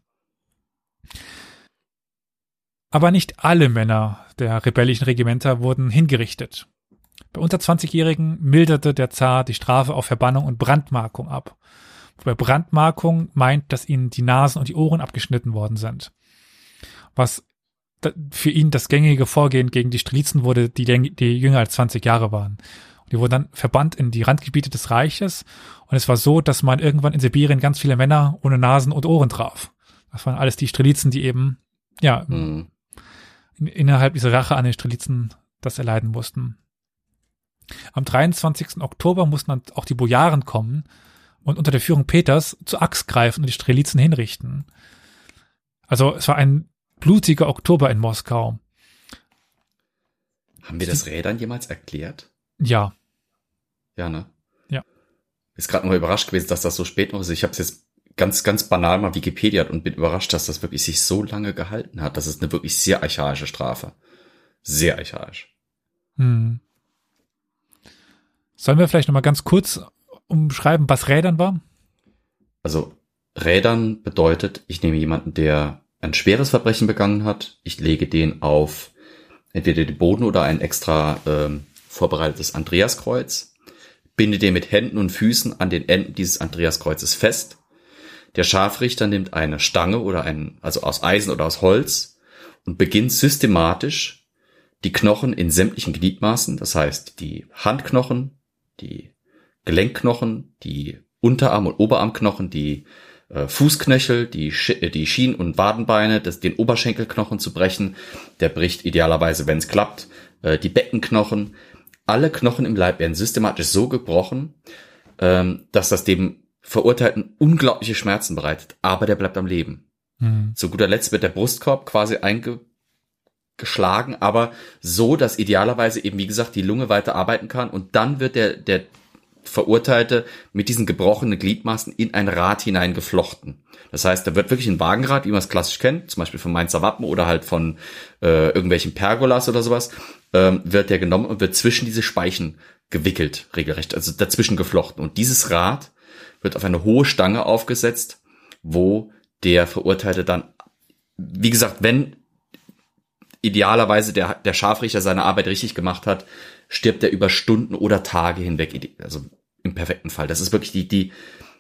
Aber nicht alle Männer der rebellischen Regimenter wurden hingerichtet. Bei unter 20-Jährigen milderte der Zar die Strafe auf Verbannung und Brandmarkung ab. Wobei Brandmarkung meint, dass ihnen die Nasen und die Ohren abgeschnitten worden sind. Was für ihn das gängige Vorgehen gegen die Strelitzen wurde, die, die jünger als 20 Jahre waren. Die wurden dann verbannt in die Randgebiete des Reiches. Und es war so, dass man irgendwann in Sibirien ganz viele Männer ohne Nasen und Ohren traf. Das waren alles die Strelitzen, die eben, ja, mhm. In, innerhalb dieser Rache an den Strelitzen das erleiden mussten. Am 23. Oktober mussten dann auch die Bojaren kommen und unter der Führung Peters zu Axt greifen und die Strelitzen hinrichten. Also es war ein blutiger Oktober in Moskau. Haben wir das Rädern jemals erklärt? Ja. Ja, ne? Ja. Ist gerade nur überrascht gewesen, dass das so spät noch ist. Ich habe es jetzt ganz, ganz banal mal Wikipedia und bin überrascht, dass das wirklich sich so lange gehalten hat. Das ist eine wirklich sehr archaische Strafe. Sehr archaisch. Hm. Sollen wir vielleicht noch mal ganz kurz umschreiben, was Rädern war? Also Rädern bedeutet, ich nehme jemanden, der ein schweres Verbrechen begangen hat, ich lege den auf entweder den Boden oder ein extra ähm, vorbereitetes Andreaskreuz, binde den mit Händen und Füßen an den Enden dieses Andreaskreuzes fest. Der Scharfrichter nimmt eine Stange oder ein, also aus Eisen oder aus Holz und beginnt systematisch die Knochen in sämtlichen Gliedmaßen, das heißt die Handknochen, die Gelenkknochen, die Unterarm- und Oberarmknochen, die äh, Fußknöchel, die, Sch äh, die Schien- und Wadenbeine, das, den Oberschenkelknochen zu brechen. Der bricht idealerweise, wenn es klappt, äh, die Beckenknochen, alle Knochen im Leib werden systematisch so gebrochen, ähm, dass das dem Verurteilten unglaubliche Schmerzen bereitet, aber der bleibt am Leben. Mhm. Zu guter Letzt wird der Brustkorb quasi eingeschlagen, aber so, dass idealerweise eben, wie gesagt, die Lunge weiter arbeiten kann und dann wird der, der Verurteilte mit diesen gebrochenen Gliedmaßen in ein Rad hineingeflochten. Das heißt, da wird wirklich ein Wagenrad, wie man es klassisch kennt, zum Beispiel vom Mainzer Wappen oder halt von äh, irgendwelchen Pergolas oder sowas, ähm, wird der genommen und wird zwischen diese Speichen gewickelt, regelrecht, also dazwischen geflochten. Und dieses Rad wird auf eine hohe Stange aufgesetzt, wo der Verurteilte dann, wie gesagt, wenn idealerweise der, der Scharfrichter seine Arbeit richtig gemacht hat, stirbt er über Stunden oder Tage hinweg, also im perfekten Fall. Das ist wirklich die, die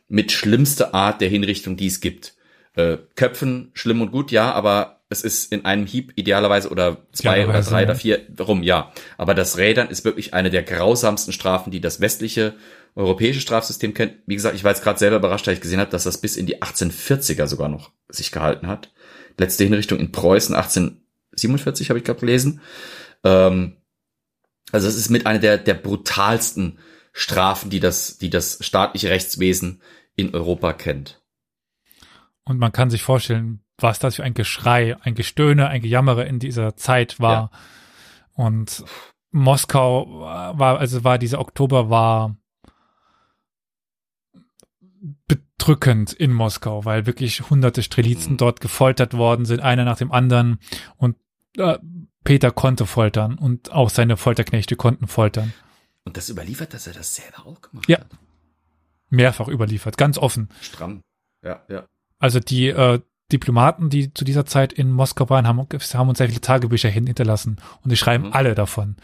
mit schlimmste Art der Hinrichtung, die es gibt. Äh, Köpfen, schlimm und gut, ja, aber es ist in einem Hieb idealerweise oder zwei oder drei ja. oder vier rum, ja. Aber das Rädern ist wirklich eine der grausamsten Strafen, die das westliche europäische Strafsystem kennt. Wie gesagt, ich war jetzt gerade selber überrascht, da ich gesehen habe, dass das bis in die 1840er sogar noch sich gehalten hat. Letzte Hinrichtung in Preußen 1847 habe ich gerade gelesen. Ähm, also es ist mit einer der, der brutalsten Strafen, die das, die das staatliche Rechtswesen in Europa kennt. Und man kann sich vorstellen, was das für ein Geschrei, ein Gestöhne, ein Gejammere in dieser Zeit war. Ja. Und Moskau war, also war dieser Oktober war drückend in Moskau, weil wirklich hunderte Strelitzen Mhm. dort gefoltert worden sind, einer nach dem anderen. Und äh, Peter konnte foltern und auch seine Folterknechte konnten foltern. Und das überliefert, dass er das selber auch gemacht Ja. hat. Mehrfach überliefert, ganz offen. Stramm. Ja, ja. Also die äh, Diplomaten, die zu dieser Zeit in Moskau waren, haben, haben uns sehr viele Tagebücher hin hinterlassen und die schreiben Mhm. alle davon.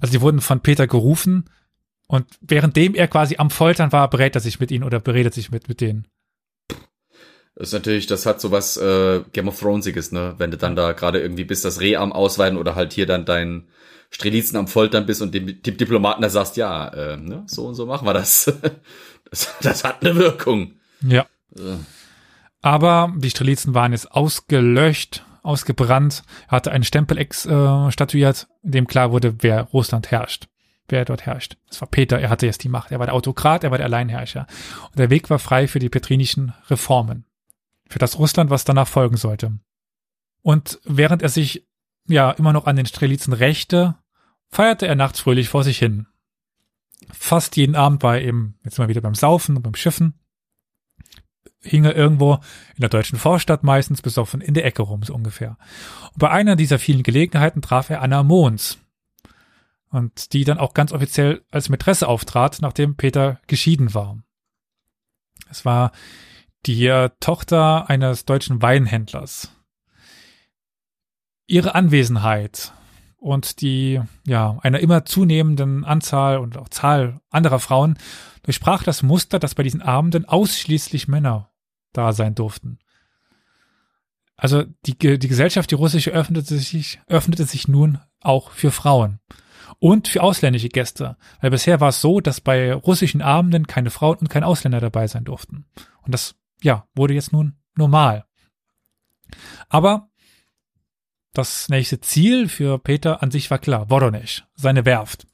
Also die wurden von Peter gerufen und währenddem er quasi am Foltern war, berät er sich mit ihnen oder beredet sich mit, mit denen. Das ist natürlich, das hat sowas äh, Game of Thronesiges, ne? Wenn du dann da gerade irgendwie bist, das Reh am Ausweiden oder halt hier dann dein Strelitzen am Foltern bist und dem, dem Diplomaten da sagst, ja, äh, ne, so und so machen wir das. <laughs> das. Das hat eine Wirkung. Ja. Äh, Aber die Strelitzen waren jetzt ausgelöscht, ausgebrannt. Hatte einen Stempel ex äh, statuiert, in dem klar wurde, wer Russland herrscht. Wer dort herrscht. Das war Peter, er hatte jetzt die Macht. Er war der Autokrat, er war der Alleinherrscher. Und der Weg war frei für die petrinischen Reformen. Für das Russland, was danach folgen sollte. Und während er sich ja immer noch an den Strelitzen rächte, feierte er nachts fröhlich vor sich hin. Fast jeden Abend war er eben, jetzt mal wieder beim Saufen und beim Schiffen, hing er irgendwo in der deutschen Vorstadt meistens besoffen in der Ecke rum, so ungefähr. Und bei einer dieser vielen Gelegenheiten traf er Anna Mons. Und die dann auch ganz offiziell als Mätresse auftrat, nachdem Peter geschieden war. Es war die äh, Tochter eines deutschen Weinhändlers. Ihre Anwesenheit und die, ja, einer immer zunehmenden Anzahl und auch Zahl anderer Frauen durchsprach das Muster, dass bei diesen Abenden ausschließlich Männer da sein durften. Also die, die Gesellschaft, die russische, öffnete sich, öffnete sich nun auch für Frauen und für ausländische Gäste. Weil bisher war es so, dass bei russischen Abenden keine Frauen und kein Ausländer dabei sein durften. Und das, ja, wurde jetzt nun normal. Aber das nächste Ziel für Peter an sich war klar, Voronezh, seine Werft,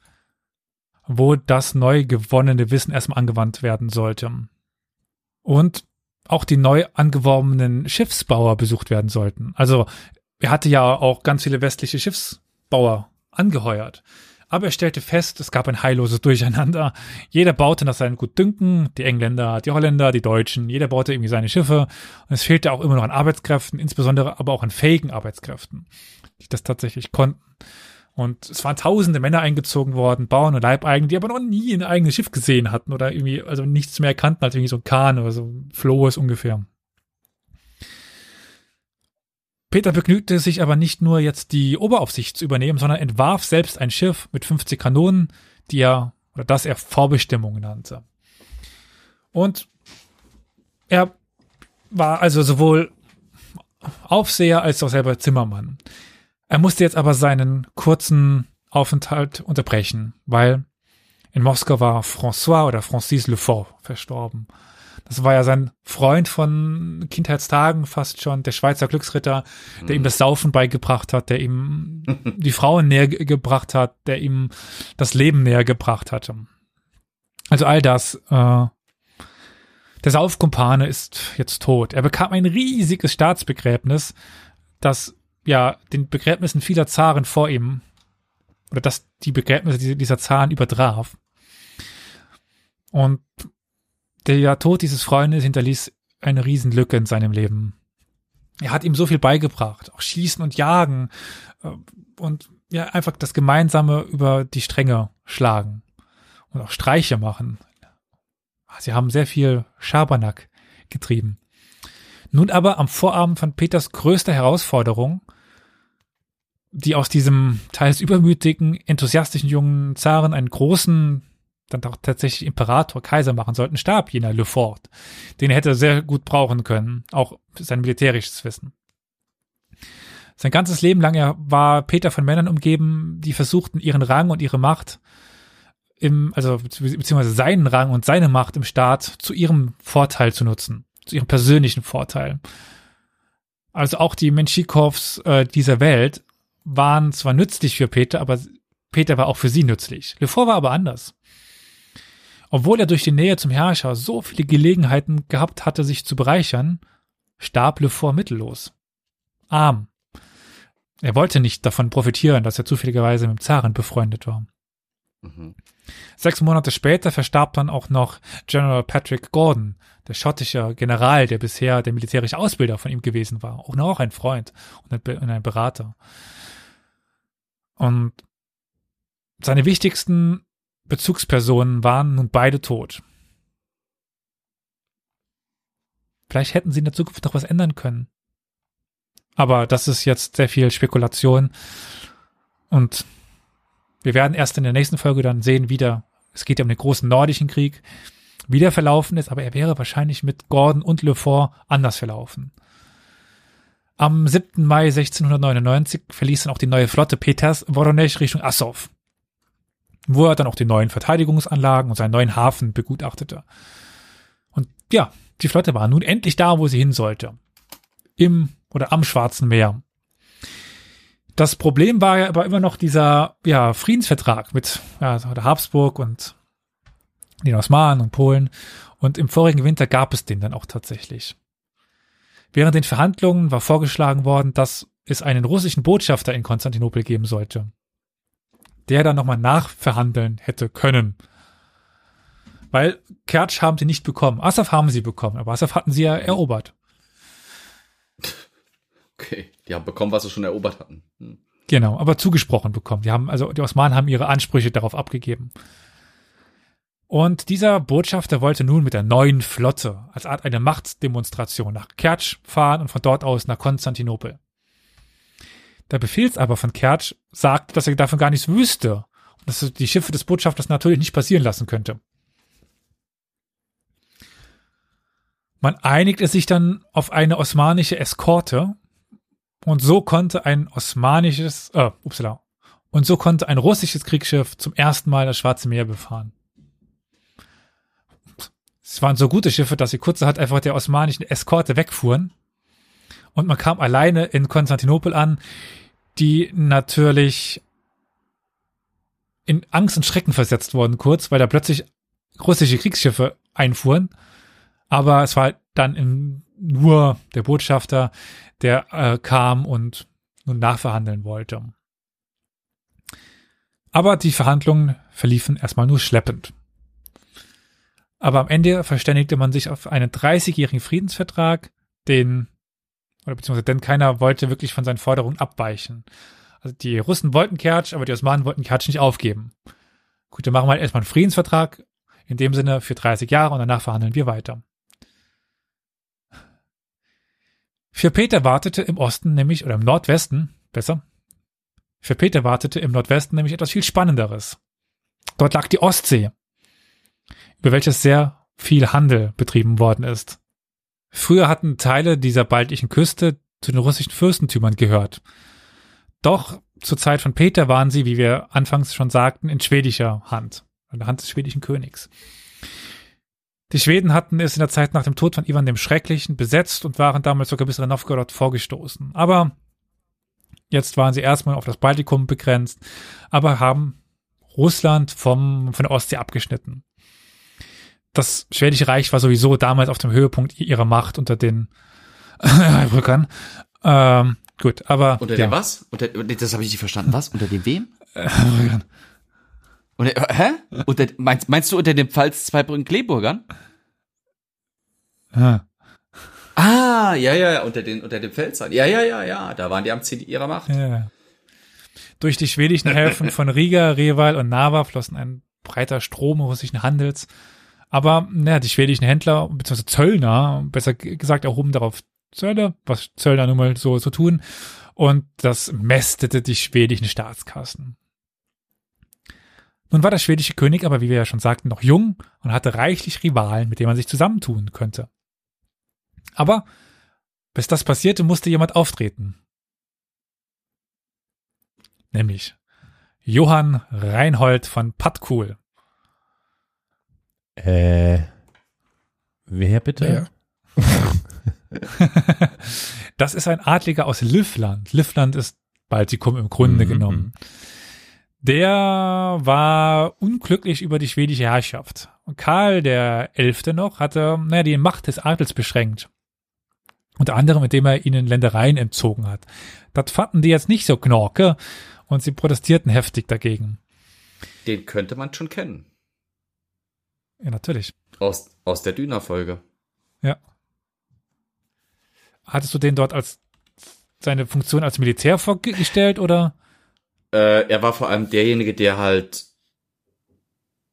wo das neu gewonnene Wissen erstmal angewandt werden sollte. Und auch die neu angeworbenen Schiffsbauer besucht werden sollten. Also er hatte ja auch ganz viele westliche Schiffsbauer angeheuert. Aber er stellte fest, es gab ein heilloses Durcheinander. Jeder baute nach seinem Gutdünken, die Engländer, die Holländer, die Deutschen, jeder baute irgendwie seine Schiffe. Und es fehlte auch immer noch an Arbeitskräften, insbesondere aber auch an fähigen Arbeitskräften, die das tatsächlich konnten. Und es waren tausende Männer eingezogen worden, Bauern und Leibeigene, die aber noch nie ein eigenes Schiff gesehen hatten oder irgendwie, also nichts mehr kannten als irgendwie so ein Kahn oder so ein Floß ungefähr. Peter begnügte sich aber nicht nur jetzt die Oberaufsicht zu übernehmen, sondern entwarf selbst ein Schiff mit 50 Kanonen, die er, oder das er Vorbestimmung nannte. Und er war also sowohl Aufseher als auch selber Zimmermann. Er musste jetzt aber seinen kurzen Aufenthalt unterbrechen, weil in Moskau war François oder Francis Lefort verstorben. Das war ja sein Freund von Kindheitstagen fast schon, der Schweizer Glücksritter, der ihm das Saufen beigebracht hat, der ihm <laughs> die Frauen näher ge- gebracht hat, der ihm das Leben näher gebracht hatte. Also all das. Äh, der Saufkumpane ist jetzt tot. Er bekam ein riesiges Staatsbegräbnis, das ja den Begräbnissen vieler Zaren vor ihm oder das die Begräbnisse dieser Zaren übertraf. Und der Tod dieses Freundes hinterließ eine Riesenlücke in seinem Leben. Er hat ihm so viel beigebracht, auch Schießen und Jagen äh, und ja einfach das gemeinsame über die Stränge schlagen und auch Streiche machen. Sie haben sehr viel Schabernack getrieben. Nun aber am Vorabend von Peters größter Herausforderung, die aus diesem teils übermütigen, enthusiastischen jungen Zaren einen großen, dann auch tatsächlich Imperator, Kaiser machen sollten, starb jener Lefort. Den er hätte sehr gut brauchen können, auch sein militärisches Wissen. Sein ganzes Leben lang war Peter von Männern umgeben, die versuchten, ihren Rang und ihre Macht im, also beziehungsweise seinen Rang und seine Macht im Staat zu ihrem Vorteil zu nutzen, zu ihrem persönlichen Vorteil. Also auch die Menschikows äh, dieser Welt waren zwar nützlich für Peter, aber Peter war auch für sie nützlich. Lefort war aber anders. Obwohl er durch die Nähe zum Herrscher so viele Gelegenheiten gehabt hatte, sich zu bereichern, starb Lefort mittellos. Arm. Er wollte nicht davon profitieren, dass er zufälligerweise mit dem Zaren befreundet war. Sechs Monate später verstarb dann auch noch General Patrick Gordon, der schottische General, der bisher der militärische Ausbilder von ihm gewesen war. Auch noch ein Freund und ein Berater. Und seine wichtigsten Bezugspersonen waren nun beide tot. Vielleicht hätten sie in der Zukunft noch was ändern können. Aber das ist jetzt sehr viel Spekulation. Und wir werden erst in der nächsten Folge dann sehen, wie der, es geht ja um den großen nordischen Krieg, wie der verlaufen ist, aber er wäre wahrscheinlich mit Gordon und Lefort anders verlaufen. Am 7. Mai 1699 verließ dann auch die neue Flotte Peters Voronezh Richtung Assow, wo er dann auch die neuen Verteidigungsanlagen und seinen neuen Hafen begutachtete. Und ja, die Flotte war nun endlich da, wo sie hin sollte. Im oder am Schwarzen Meer. Das Problem war ja aber immer noch dieser ja, Friedensvertrag mit ja, Habsburg und den Osmanen und Polen. Und im vorigen Winter gab es den dann auch tatsächlich. Während den Verhandlungen war vorgeschlagen worden, dass es einen russischen Botschafter in Konstantinopel geben sollte, der dann nochmal nachverhandeln hätte können. Weil Kertsch haben sie nicht bekommen. Asaf haben sie bekommen, aber Asaf hatten sie ja erobert. Okay, die haben bekommen, was sie schon erobert hatten. Hm. Genau, aber zugesprochen bekommen. Die haben, also die Osmanen haben ihre Ansprüche darauf abgegeben. Und dieser Botschafter wollte nun mit der neuen Flotte als Art eine Machtdemonstration nach Kertsch fahren und von dort aus nach Konstantinopel. Der Befehlsaber von Kertsch sagt, dass er davon gar nichts wüsste und dass er die Schiffe des Botschafters natürlich nicht passieren lassen könnte. Man einigte sich dann auf eine osmanische Eskorte und so konnte ein osmanisches, äh, upsala, und so konnte ein russisches Kriegsschiff zum ersten Mal das Schwarze Meer befahren. Es waren so gute Schiffe, dass sie kurzerhand einfach der osmanischen Eskorte wegfuhren. Und man kam alleine in Konstantinopel an, die natürlich in Angst und Schrecken versetzt wurden kurz, weil da plötzlich russische Kriegsschiffe einfuhren. Aber es war dann in, nur der Botschafter, der äh, kam und nun nachverhandeln wollte. Aber die Verhandlungen verliefen erstmal nur schleppend. Aber am Ende verständigte man sich auf einen 30-jährigen Friedensvertrag, den, oder beziehungsweise denn keiner wollte wirklich von seinen Forderungen abweichen. Also die Russen wollten Kertsch, aber die Osmanen wollten Kertsch nicht aufgeben. Gut, dann machen wir halt erstmal einen Friedensvertrag, in dem Sinne für 30 Jahre und danach verhandeln wir weiter. Für Peter wartete im Osten nämlich, oder im Nordwesten, besser, für Peter wartete im Nordwesten nämlich etwas viel Spannenderes. Dort lag die Ostsee, über welches sehr viel Handel betrieben worden ist. Früher hatten Teile dieser baltischen Küste zu den russischen Fürstentümern gehört. Doch zur Zeit von Peter waren sie, wie wir anfangs schon sagten, in schwedischer Hand, in der Hand des schwedischen Königs. Die Schweden hatten es in der Zeit nach dem Tod von Ivan dem Schrecklichen besetzt und waren damals sogar bis nach Novgorod vorgestoßen. Aber jetzt waren sie erstmal auf das Baltikum begrenzt, aber haben Russland vom, von der Ostsee abgeschnitten. Das Schwedische Reich war sowieso damals auf dem Höhepunkt ihrer Macht unter den <laughs> Rückern. Ähm, gut, aber Unter ja. dem was? Unter, das habe ich nicht verstanden. Was? Unter dem wem? <laughs> Rückern. Unter, hä? Unter, meinst, meinst du unter dem Pfalz Zweibrücken Kleeburgern? Ah. Ah, ja, ja, ja, unter den, unter den Pfälzern. Ja, ja, ja, ja, da waren die am Ziel ihrer Macht. Ja. Durch die schwedischen Häfen von Riga, Reval und Narva flossen ein breiter Strom russischen Handels. Aber naja, die schwedischen Händler bzw. Zöllner, besser gesagt, erhoben darauf Zölle, was Zöllner nun mal so, so tun. Und das mästete die schwedischen Staatskassen. Nun war der schwedische König aber, wie wir ja schon sagten, noch jung und hatte reichlich Rivalen, mit denen man sich zusammentun könnte. Aber bis das passierte, musste jemand auftreten. Nämlich Johann Reinhold von Patkul. Äh, wer bitte? Ja. <laughs> Das ist ein Adliger aus Livland. Livland ist Baltikum im Grunde Mhm, genommen. Der war unglücklich über die schwedische Herrschaft. Und Karl der Elfte noch hatte, naja, die Macht des Adels beschränkt. Unter anderem, indem er ihnen Ländereien entzogen hat. Das fanden die jetzt nicht so knorke und sie protestierten heftig dagegen. Den könnte man schon kennen. Ja, natürlich. Aus, aus der Düner-Folge. Ja. Hattest du den dort als seine Funktion als Militär vorgestellt oder? Äh, er war vor allem derjenige, der halt,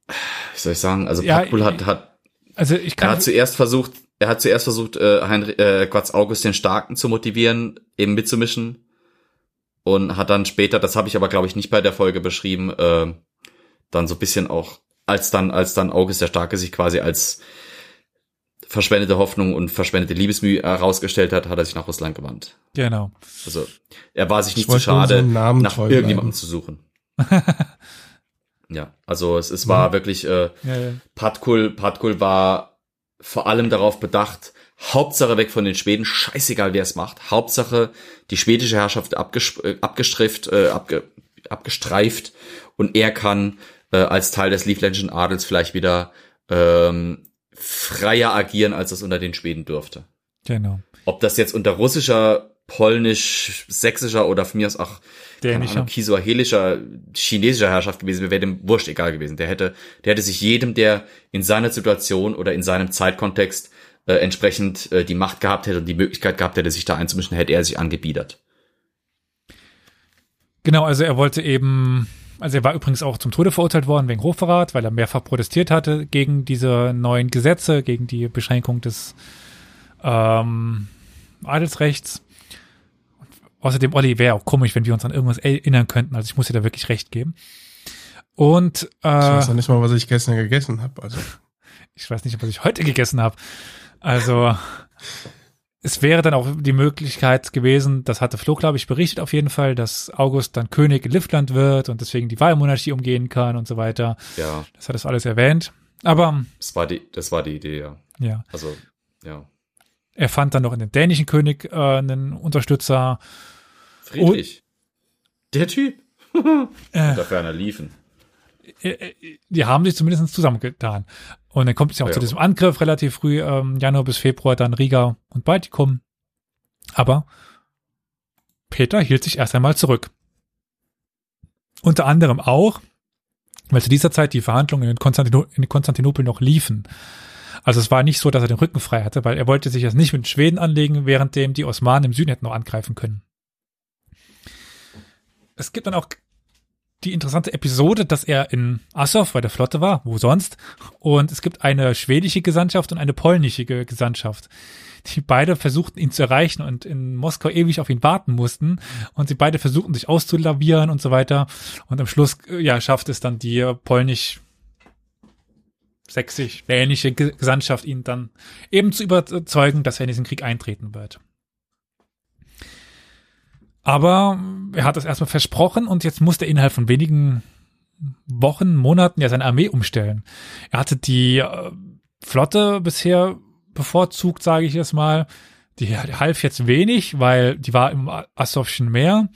wie soll ich sagen, also Ja, hat, hat, Also ich er kann hat zuerst versucht, er hat zuerst versucht, äh, Heinrich, äh, Quatz August den Starken zu motivieren, eben mitzumischen. Und hat dann später, das habe ich aber glaube ich nicht bei der Folge beschrieben, äh, dann so ein bisschen auch, als dann, als dann August der Starke sich quasi als verschwendete Hoffnung und verschwendete Liebesmühe herausgestellt hat, hat er sich nach Russland gewandt. genau. Also er war sich nicht zu schade, unserem Namen nach irgendjemandem bleiben. zu suchen. <laughs> ja, also es, es war wirklich, äh, Ja, ja. Patkul, Patkul war vor allem darauf bedacht, Hauptsache weg von den Schweden, scheißegal wer es macht. Hauptsache die schwedische Herrschaft äh, abgestrift, äh, abge abgestreift und er kann äh, als Teil des Livländischen Adels vielleicht wieder ähm, freier agieren, als es unter den Schweden dürfte. Genau. Ob das jetzt unter russischer, polnisch, sächsischer oder von mir aus auch kisuahelischer, chinesischer Herrschaft gewesen wäre, wäre dem wurscht egal gewesen. Der hätte, der hätte sich jedem, der in seiner Situation oder in seinem Zeitkontext äh, entsprechend äh, die Macht gehabt hätte und die Möglichkeit gehabt hätte, sich da einzumischen, hätte er sich angebiedert. Genau, also er wollte eben, also er war übrigens auch zum Tode verurteilt worden wegen Hochverrat, weil er mehrfach protestiert hatte gegen diese neuen Gesetze, gegen die Beschränkung des ähm, Adelsrechts. Außerdem, Olli, wäre auch komisch, wenn wir uns an irgendwas erinnern könnten. Also ich muss dir da wirklich recht geben. Und Ich weiß äh, ja nicht mal, was ich gestern gegessen habe. Also <laughs> ich weiß nicht, was ich heute gegessen habe. Also es wäre dann auch die Möglichkeit gewesen, das hatte Flo, glaube ich, berichtet auf jeden Fall, dass August dann König in Livland wird und deswegen die Wahlmonarchie umgehen kann und so weiter. Ja, Das hat das alles erwähnt. Aber das war die, das war die Idee, ja. ja, Also, ja. er fand dann noch in den dänischen König äh, einen Unterstützer. Friedrich. Der Typ. <laughs> Äh, Da ferner liefen. Die haben sich zumindest zusammengetan. Und dann kommt es ja auch Ja. zu diesem Angriff relativ früh, ähm, Januar bis Februar, dann Riga und Baltikum. Aber Peter hielt sich erst einmal zurück. Unter anderem auch, weil zu dieser Zeit die Verhandlungen in, Konstantino in Konstantinopel noch liefen. Also es war nicht so, dass er den Rücken frei hatte, weil er wollte sich jetzt nicht mit Schweden anlegen, währenddem die Osmanen im Süden hätten noch angreifen können. Es gibt dann auch die interessante Episode, dass er in Assow bei der Flotte war, wo sonst. Und es gibt eine schwedische Gesandtschaft und eine polnische Ge- Gesandtschaft, die beide versuchten, ihn zu erreichen und in Moskau ewig auf ihn warten mussten. Und sie beide versuchten, sich auszulavieren und so weiter. Und am Schluss, äh, ja, schafft es dann die polnisch sächsisch dänische Ge- Gesandtschaft, ihn dann eben zu überzeugen, dass er in diesen Krieg eintreten wird. Aber er hat das erstmal versprochen und jetzt musste er innerhalb von wenigen Wochen, Monaten ja seine Armee umstellen. Er hatte die äh, Flotte bisher bevorzugt, sage ich jetzt mal. Die half jetzt wenig, weil die war im Asowschen Meer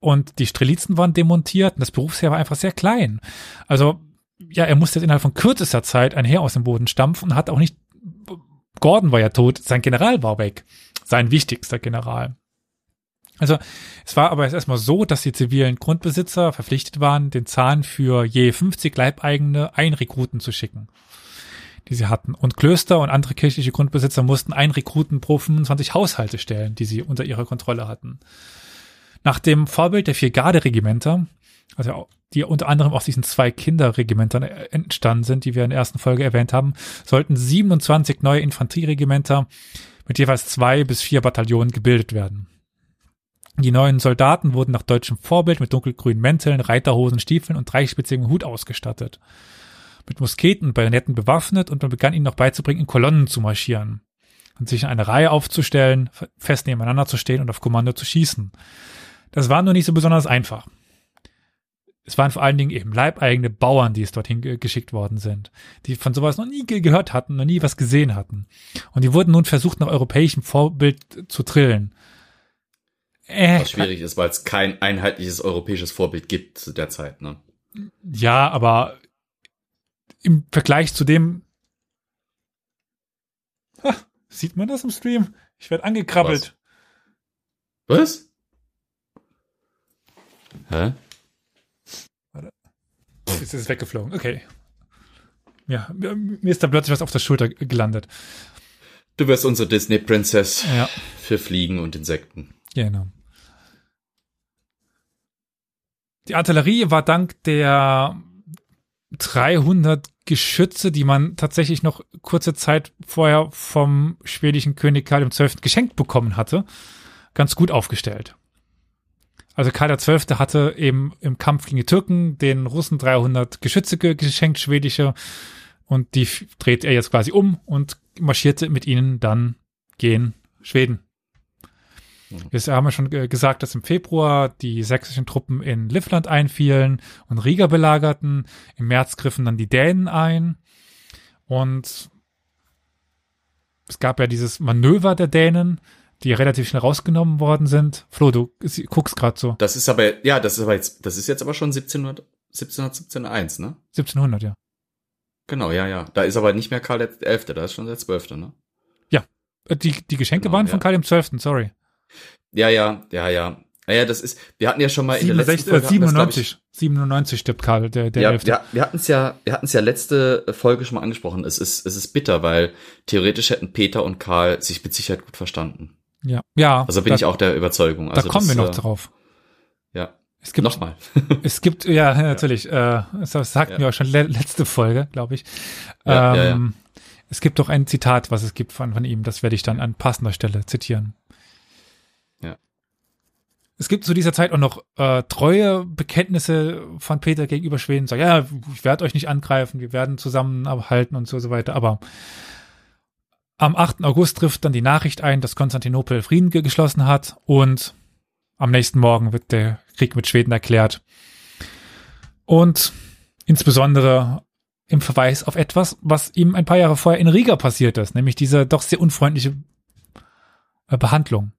und die Strelitzen waren demontiert und das Berufsheer war einfach sehr klein. Also ja, er musste jetzt innerhalb von kürzester Zeit ein Heer aus dem Boden stampfen und hat auch nicht, Gordon war ja tot, sein General war weg, sein wichtigster General. Also es war aber erstmal so, dass die zivilen Grundbesitzer verpflichtet waren, den Zahn für je 50 Leibeigene ein Rekruten zu schicken, die sie hatten. Und Klöster und andere kirchliche Grundbesitzer mussten ein Rekruten pro 25 Haushalte stellen, die sie unter ihrer Kontrolle hatten. Nach dem Vorbild der vier Garderegimenter, also die unter anderem aus diesen zwei Kinderregimentern entstanden sind, die wir in der ersten Folge erwähnt haben, sollten 27 neue Infanterieregimenter mit jeweils zwei bis vier Bataillonen gebildet werden. Die neuen Soldaten wurden nach deutschem Vorbild mit dunkelgrünen Mänteln, Reiterhosen, Stiefeln und dreispitzigen Hut ausgestattet. Mit Musketen und Bajonetten bewaffnet und man begann ihnen noch beizubringen, in Kolonnen zu marschieren und sich in eine Reihe aufzustellen, fest nebeneinander zu stehen und auf Kommando zu schießen. Das war nur nicht so besonders einfach. Es waren vor allen Dingen eben leibeigene Bauern, die es dorthin ge geschickt worden sind, die von sowas noch nie ge gehört hatten, noch nie was gesehen hatten. Und die wurden nun versucht, nach europäischem Vorbild zu drillen. Äh, Was schwierig ist, weil es kein einheitliches europäisches Vorbild gibt zu der Zeit, ne? Ja, aber im Vergleich zu dem ha, sieht man das im Stream? Ich werde angekrabbelt. Was? Hä? Ist jetzt ist es weggeflogen. Okay. Ja, mir mir ist da plötzlich was auf der Schulter gelandet. Du wirst unsere Disney-Princess Ja, für Fliegen und Insekten. genau. Die Artillerie war dank der 300 Geschütze, die man tatsächlich noch kurze Zeit vorher vom schwedischen König Karl XII. geschenkt bekommen hatte, ganz gut aufgestellt. Also Karl XII. hatte eben im Kampf gegen die Türken den Russen 300 Geschütze ge- geschenkt, schwedische, und die dreht er jetzt quasi um und marschierte mit ihnen dann gegen Schweden. Jetzt haben wir schon äh, gesagt, dass im Februar die sächsischen Truppen in Livland einfielen und Riga belagerten. Im März griffen dann die Dänen ein. Und es gab ja dieses Manöver der Dänen, die relativ schnell rausgenommen worden sind. Flo, du guckst gerade so. Das ist aber, ja, das ist aber jetzt, das ist jetzt aber schon 1700, 1717 1, ne? 1700, ja. Genau, ja, ja. Da ist aber nicht mehr Karl Elfte, da ist schon der Zwölfte, ne? Äh, Die, die Geschenke Genau, waren von ja. Karl XII., sorry. Ja, ja, ja, ja. Naja, das ist, wir hatten ja schon mal in der letzten 67, Folge hatten wir das, glaub 97, 97 stirbt Karl, der, der ja, Elfte. wir, wir hatten es ja, wir hatten es ja letzte Folge schon mal angesprochen. Es ist, es ist bitter, weil theoretisch hätten Peter und Karl sich mit Sicherheit gut verstanden. Ja, ja. Also bin da, ich auch der Überzeugung. Da Also kommen das, wir noch äh, drauf. Ja. Es gibt, Nochmal. <laughs> es gibt, ja, natürlich, äh, das sagten Ja. wir auch schon le letzte Folge, glaube ich. Ja, ja, ähm, Es gibt doch ein Zitat, was es gibt von, von ihm, das werde ich dann an passender Stelle zitieren. Es gibt zu dieser Zeit auch noch äh, treue Bekenntnisse von Peter gegenüber Schweden. Sagt, ja, ich werde euch nicht angreifen, wir werden zusammenhalten und so, so weiter. Aber am 8. August trifft dann die Nachricht ein, dass Konstantinopel Frieden ge- geschlossen hat und am nächsten Morgen wird der Krieg mit Schweden erklärt. Und insbesondere im Verweis auf etwas, was ihm ein paar Jahre vorher in Riga passiert ist, nämlich diese doch sehr unfreundliche äh, Behandlung.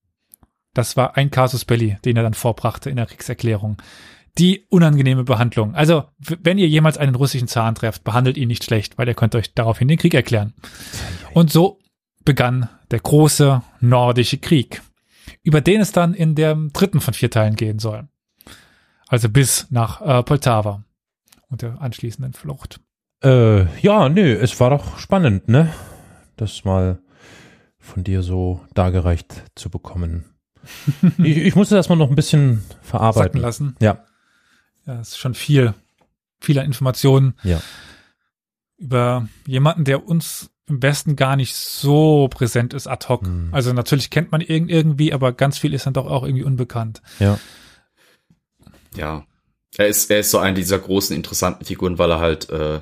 Das war ein Casus Belli, den er dann vorbrachte in der Kriegserklärung. Die unangenehme Behandlung. Also, wenn ihr jemals einen russischen Zahn trefft, behandelt ihn nicht schlecht, weil er könnt euch daraufhin den Krieg erklären. Und so begann der große nordische Krieg, über den es dann in dem dritten von vier Teilen gehen soll. Also bis nach äh, Poltava und der anschließenden Flucht. Äh, ja, nö, es war doch spannend, ne? Das mal von dir so dargereicht zu bekommen. <laughs> ich, ich musste das mal noch ein bisschen Sacken verarbeiten. lassen. Ja, Ja, es ist schon viel, viel an Informationen ja. über jemanden, der uns im Westen gar nicht so präsent ist ad hoc. Hm. Also natürlich kennt man ihn irgendwie, aber ganz viel ist dann doch auch irgendwie unbekannt. Ja. Ja. Er ist, er ist so eine dieser großen, interessanten Figuren, weil er halt äh,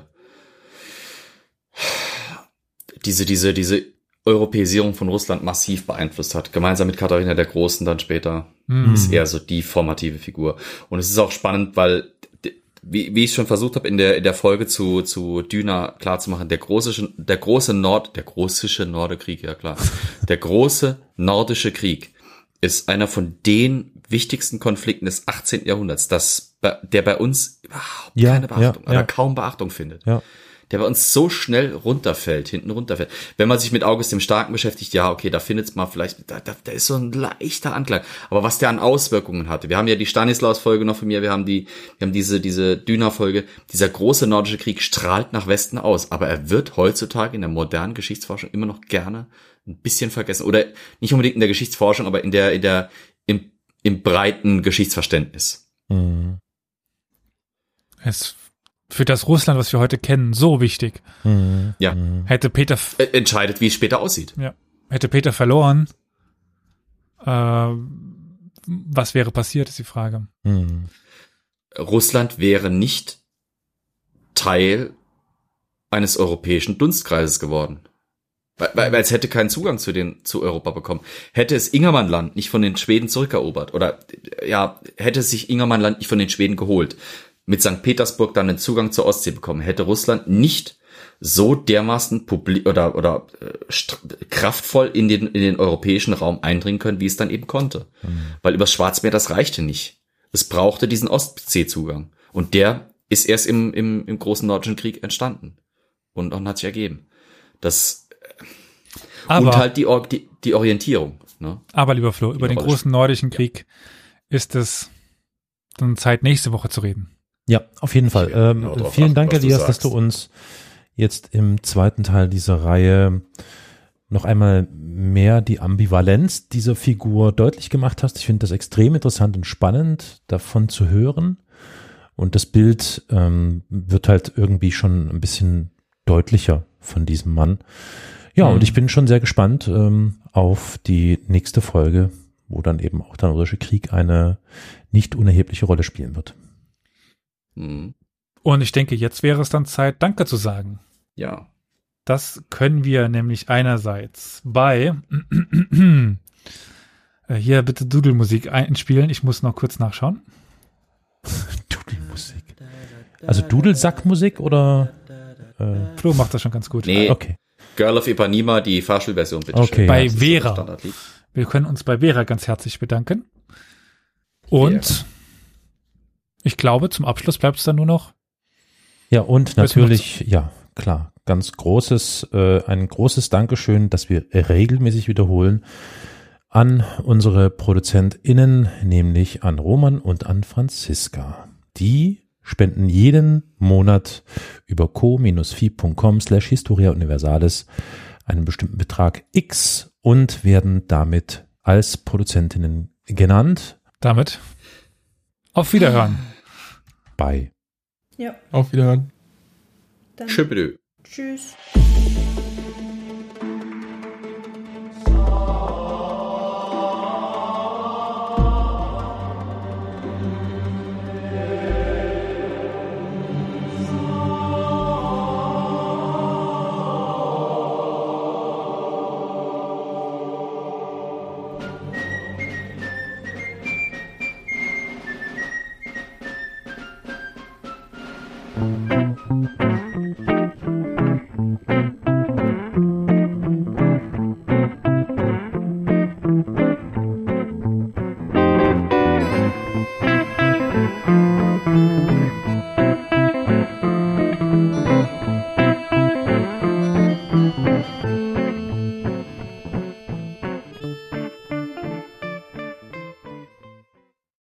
diese, diese, diese Europäisierung von Russland massiv beeinflusst hat. Gemeinsam mit Katharina der Großen dann später Hm. ist er so die formative Figur. Und es ist auch spannend, weil wie, wie ich schon versucht habe, in der, in der Folge zu, zu Düna klarzumachen, der große, der große Nord, der großische Nordekrieg, ja klar, der große nordische Krieg ist einer von den wichtigsten Konflikten des 18. Jahrhunderts, das, der bei uns überhaupt Ja, keine Beachtung ja, oder ja. kaum Beachtung findet. Ja. Der bei uns so schnell runterfällt, hinten runterfällt. Wenn man sich mit August dem Starken beschäftigt, ja, okay, da findet's mal vielleicht, da, da, da ist so ein leichter Anklang. Aber was der an Auswirkungen hatte, wir haben ja die Stanislaus-Folge noch von mir, wir haben die, wir haben diese, diese Düna-Folge, dieser große nordische Krieg strahlt nach Westen aus, aber er wird heutzutage in der modernen Geschichtsforschung immer noch gerne ein bisschen vergessen. Oder nicht unbedingt in der Geschichtsforschung, aber in der, in der, im, im breiten Geschichtsverständnis. Mhm. Es für das Russland, was wir heute kennen, so wichtig. Mhm. Ja. Hätte Peter, Äh, Entscheidet, wie es später aussieht. ja, hätte Peter verloren, äh, was wäre passiert, ist die Frage. Mhm. Russland wäre nicht Teil eines europäischen Dunstkreises geworden. Weil, weil, weil es hätte keinen Zugang zu den zu Europa bekommen. Hätte es Ingermannland nicht von den Schweden zurückerobert oder ja, hätte es sich Ingermannland nicht von den Schweden geholt, mit St. Petersburg dann den Zugang zur Ostsee bekommen, hätte Russland nicht so dermaßen publik oder oder äh, kraftvoll in den in den europäischen Raum eindringen können, wie es dann eben konnte. Weil übers Schwarzmeer das reichte nicht. Es brauchte diesen Ostseezugang. Und der ist erst im, im, im großen Nordischen Krieg entstanden. Und, und hat sich ergeben. Das, Aber, und halt die, Or- die, die Orientierung. Ne? aber lieber Flo, über den großen nordischen Krieg ist es dann Zeit, nächste Woche zu reden. Ja, auf jeden Fall. Ähm, genau vielen achten, Dank, Elias, dass du uns jetzt im zweiten Teil dieser Reihe noch einmal mehr die Ambivalenz dieser Figur deutlich gemacht hast. Ich finde das extrem interessant und spannend, davon zu hören. Und das Bild ähm, wird halt irgendwie schon ein bisschen deutlicher von diesem Mann. Ja, Mhm. und ich bin schon sehr gespannt ähm, auf die nächste Folge, wo dann eben auch der Norddeutsche Krieg eine nicht unerhebliche Rolle spielen wird. Hm. Und ich denke, jetzt wäre es dann Zeit, Danke zu sagen. Ja. Das können wir nämlich einerseits bei Äh, hier bitte Dudelmusik einspielen. Ich muss noch kurz nachschauen. <laughs> Dudelmusik. Also Dudelsackmusik oder? Äh, Flo macht das schon ganz gut. Nee, okay. Girl of Ipanema, die Fahrspielversion, bitte Okay. schön. Bei Vera. Wir können uns bei Vera ganz herzlich bedanken. Und ich glaube, zum Abschluss bleibt es dann nur noch. Ja, und natürlich, ja, klar, ganz großes, äh, ein großes Dankeschön, dass wir regelmäßig wiederholen an unsere ProduzentInnen, nämlich an Roman und an Franziska. Die spenden jeden Monat über co-fi.com slash historia universalis einen bestimmten Betrag X und werden damit als Produzentinnen genannt Damit auf Wiederhören. Bei Ja, Auf Wiederhören. dann tschüss.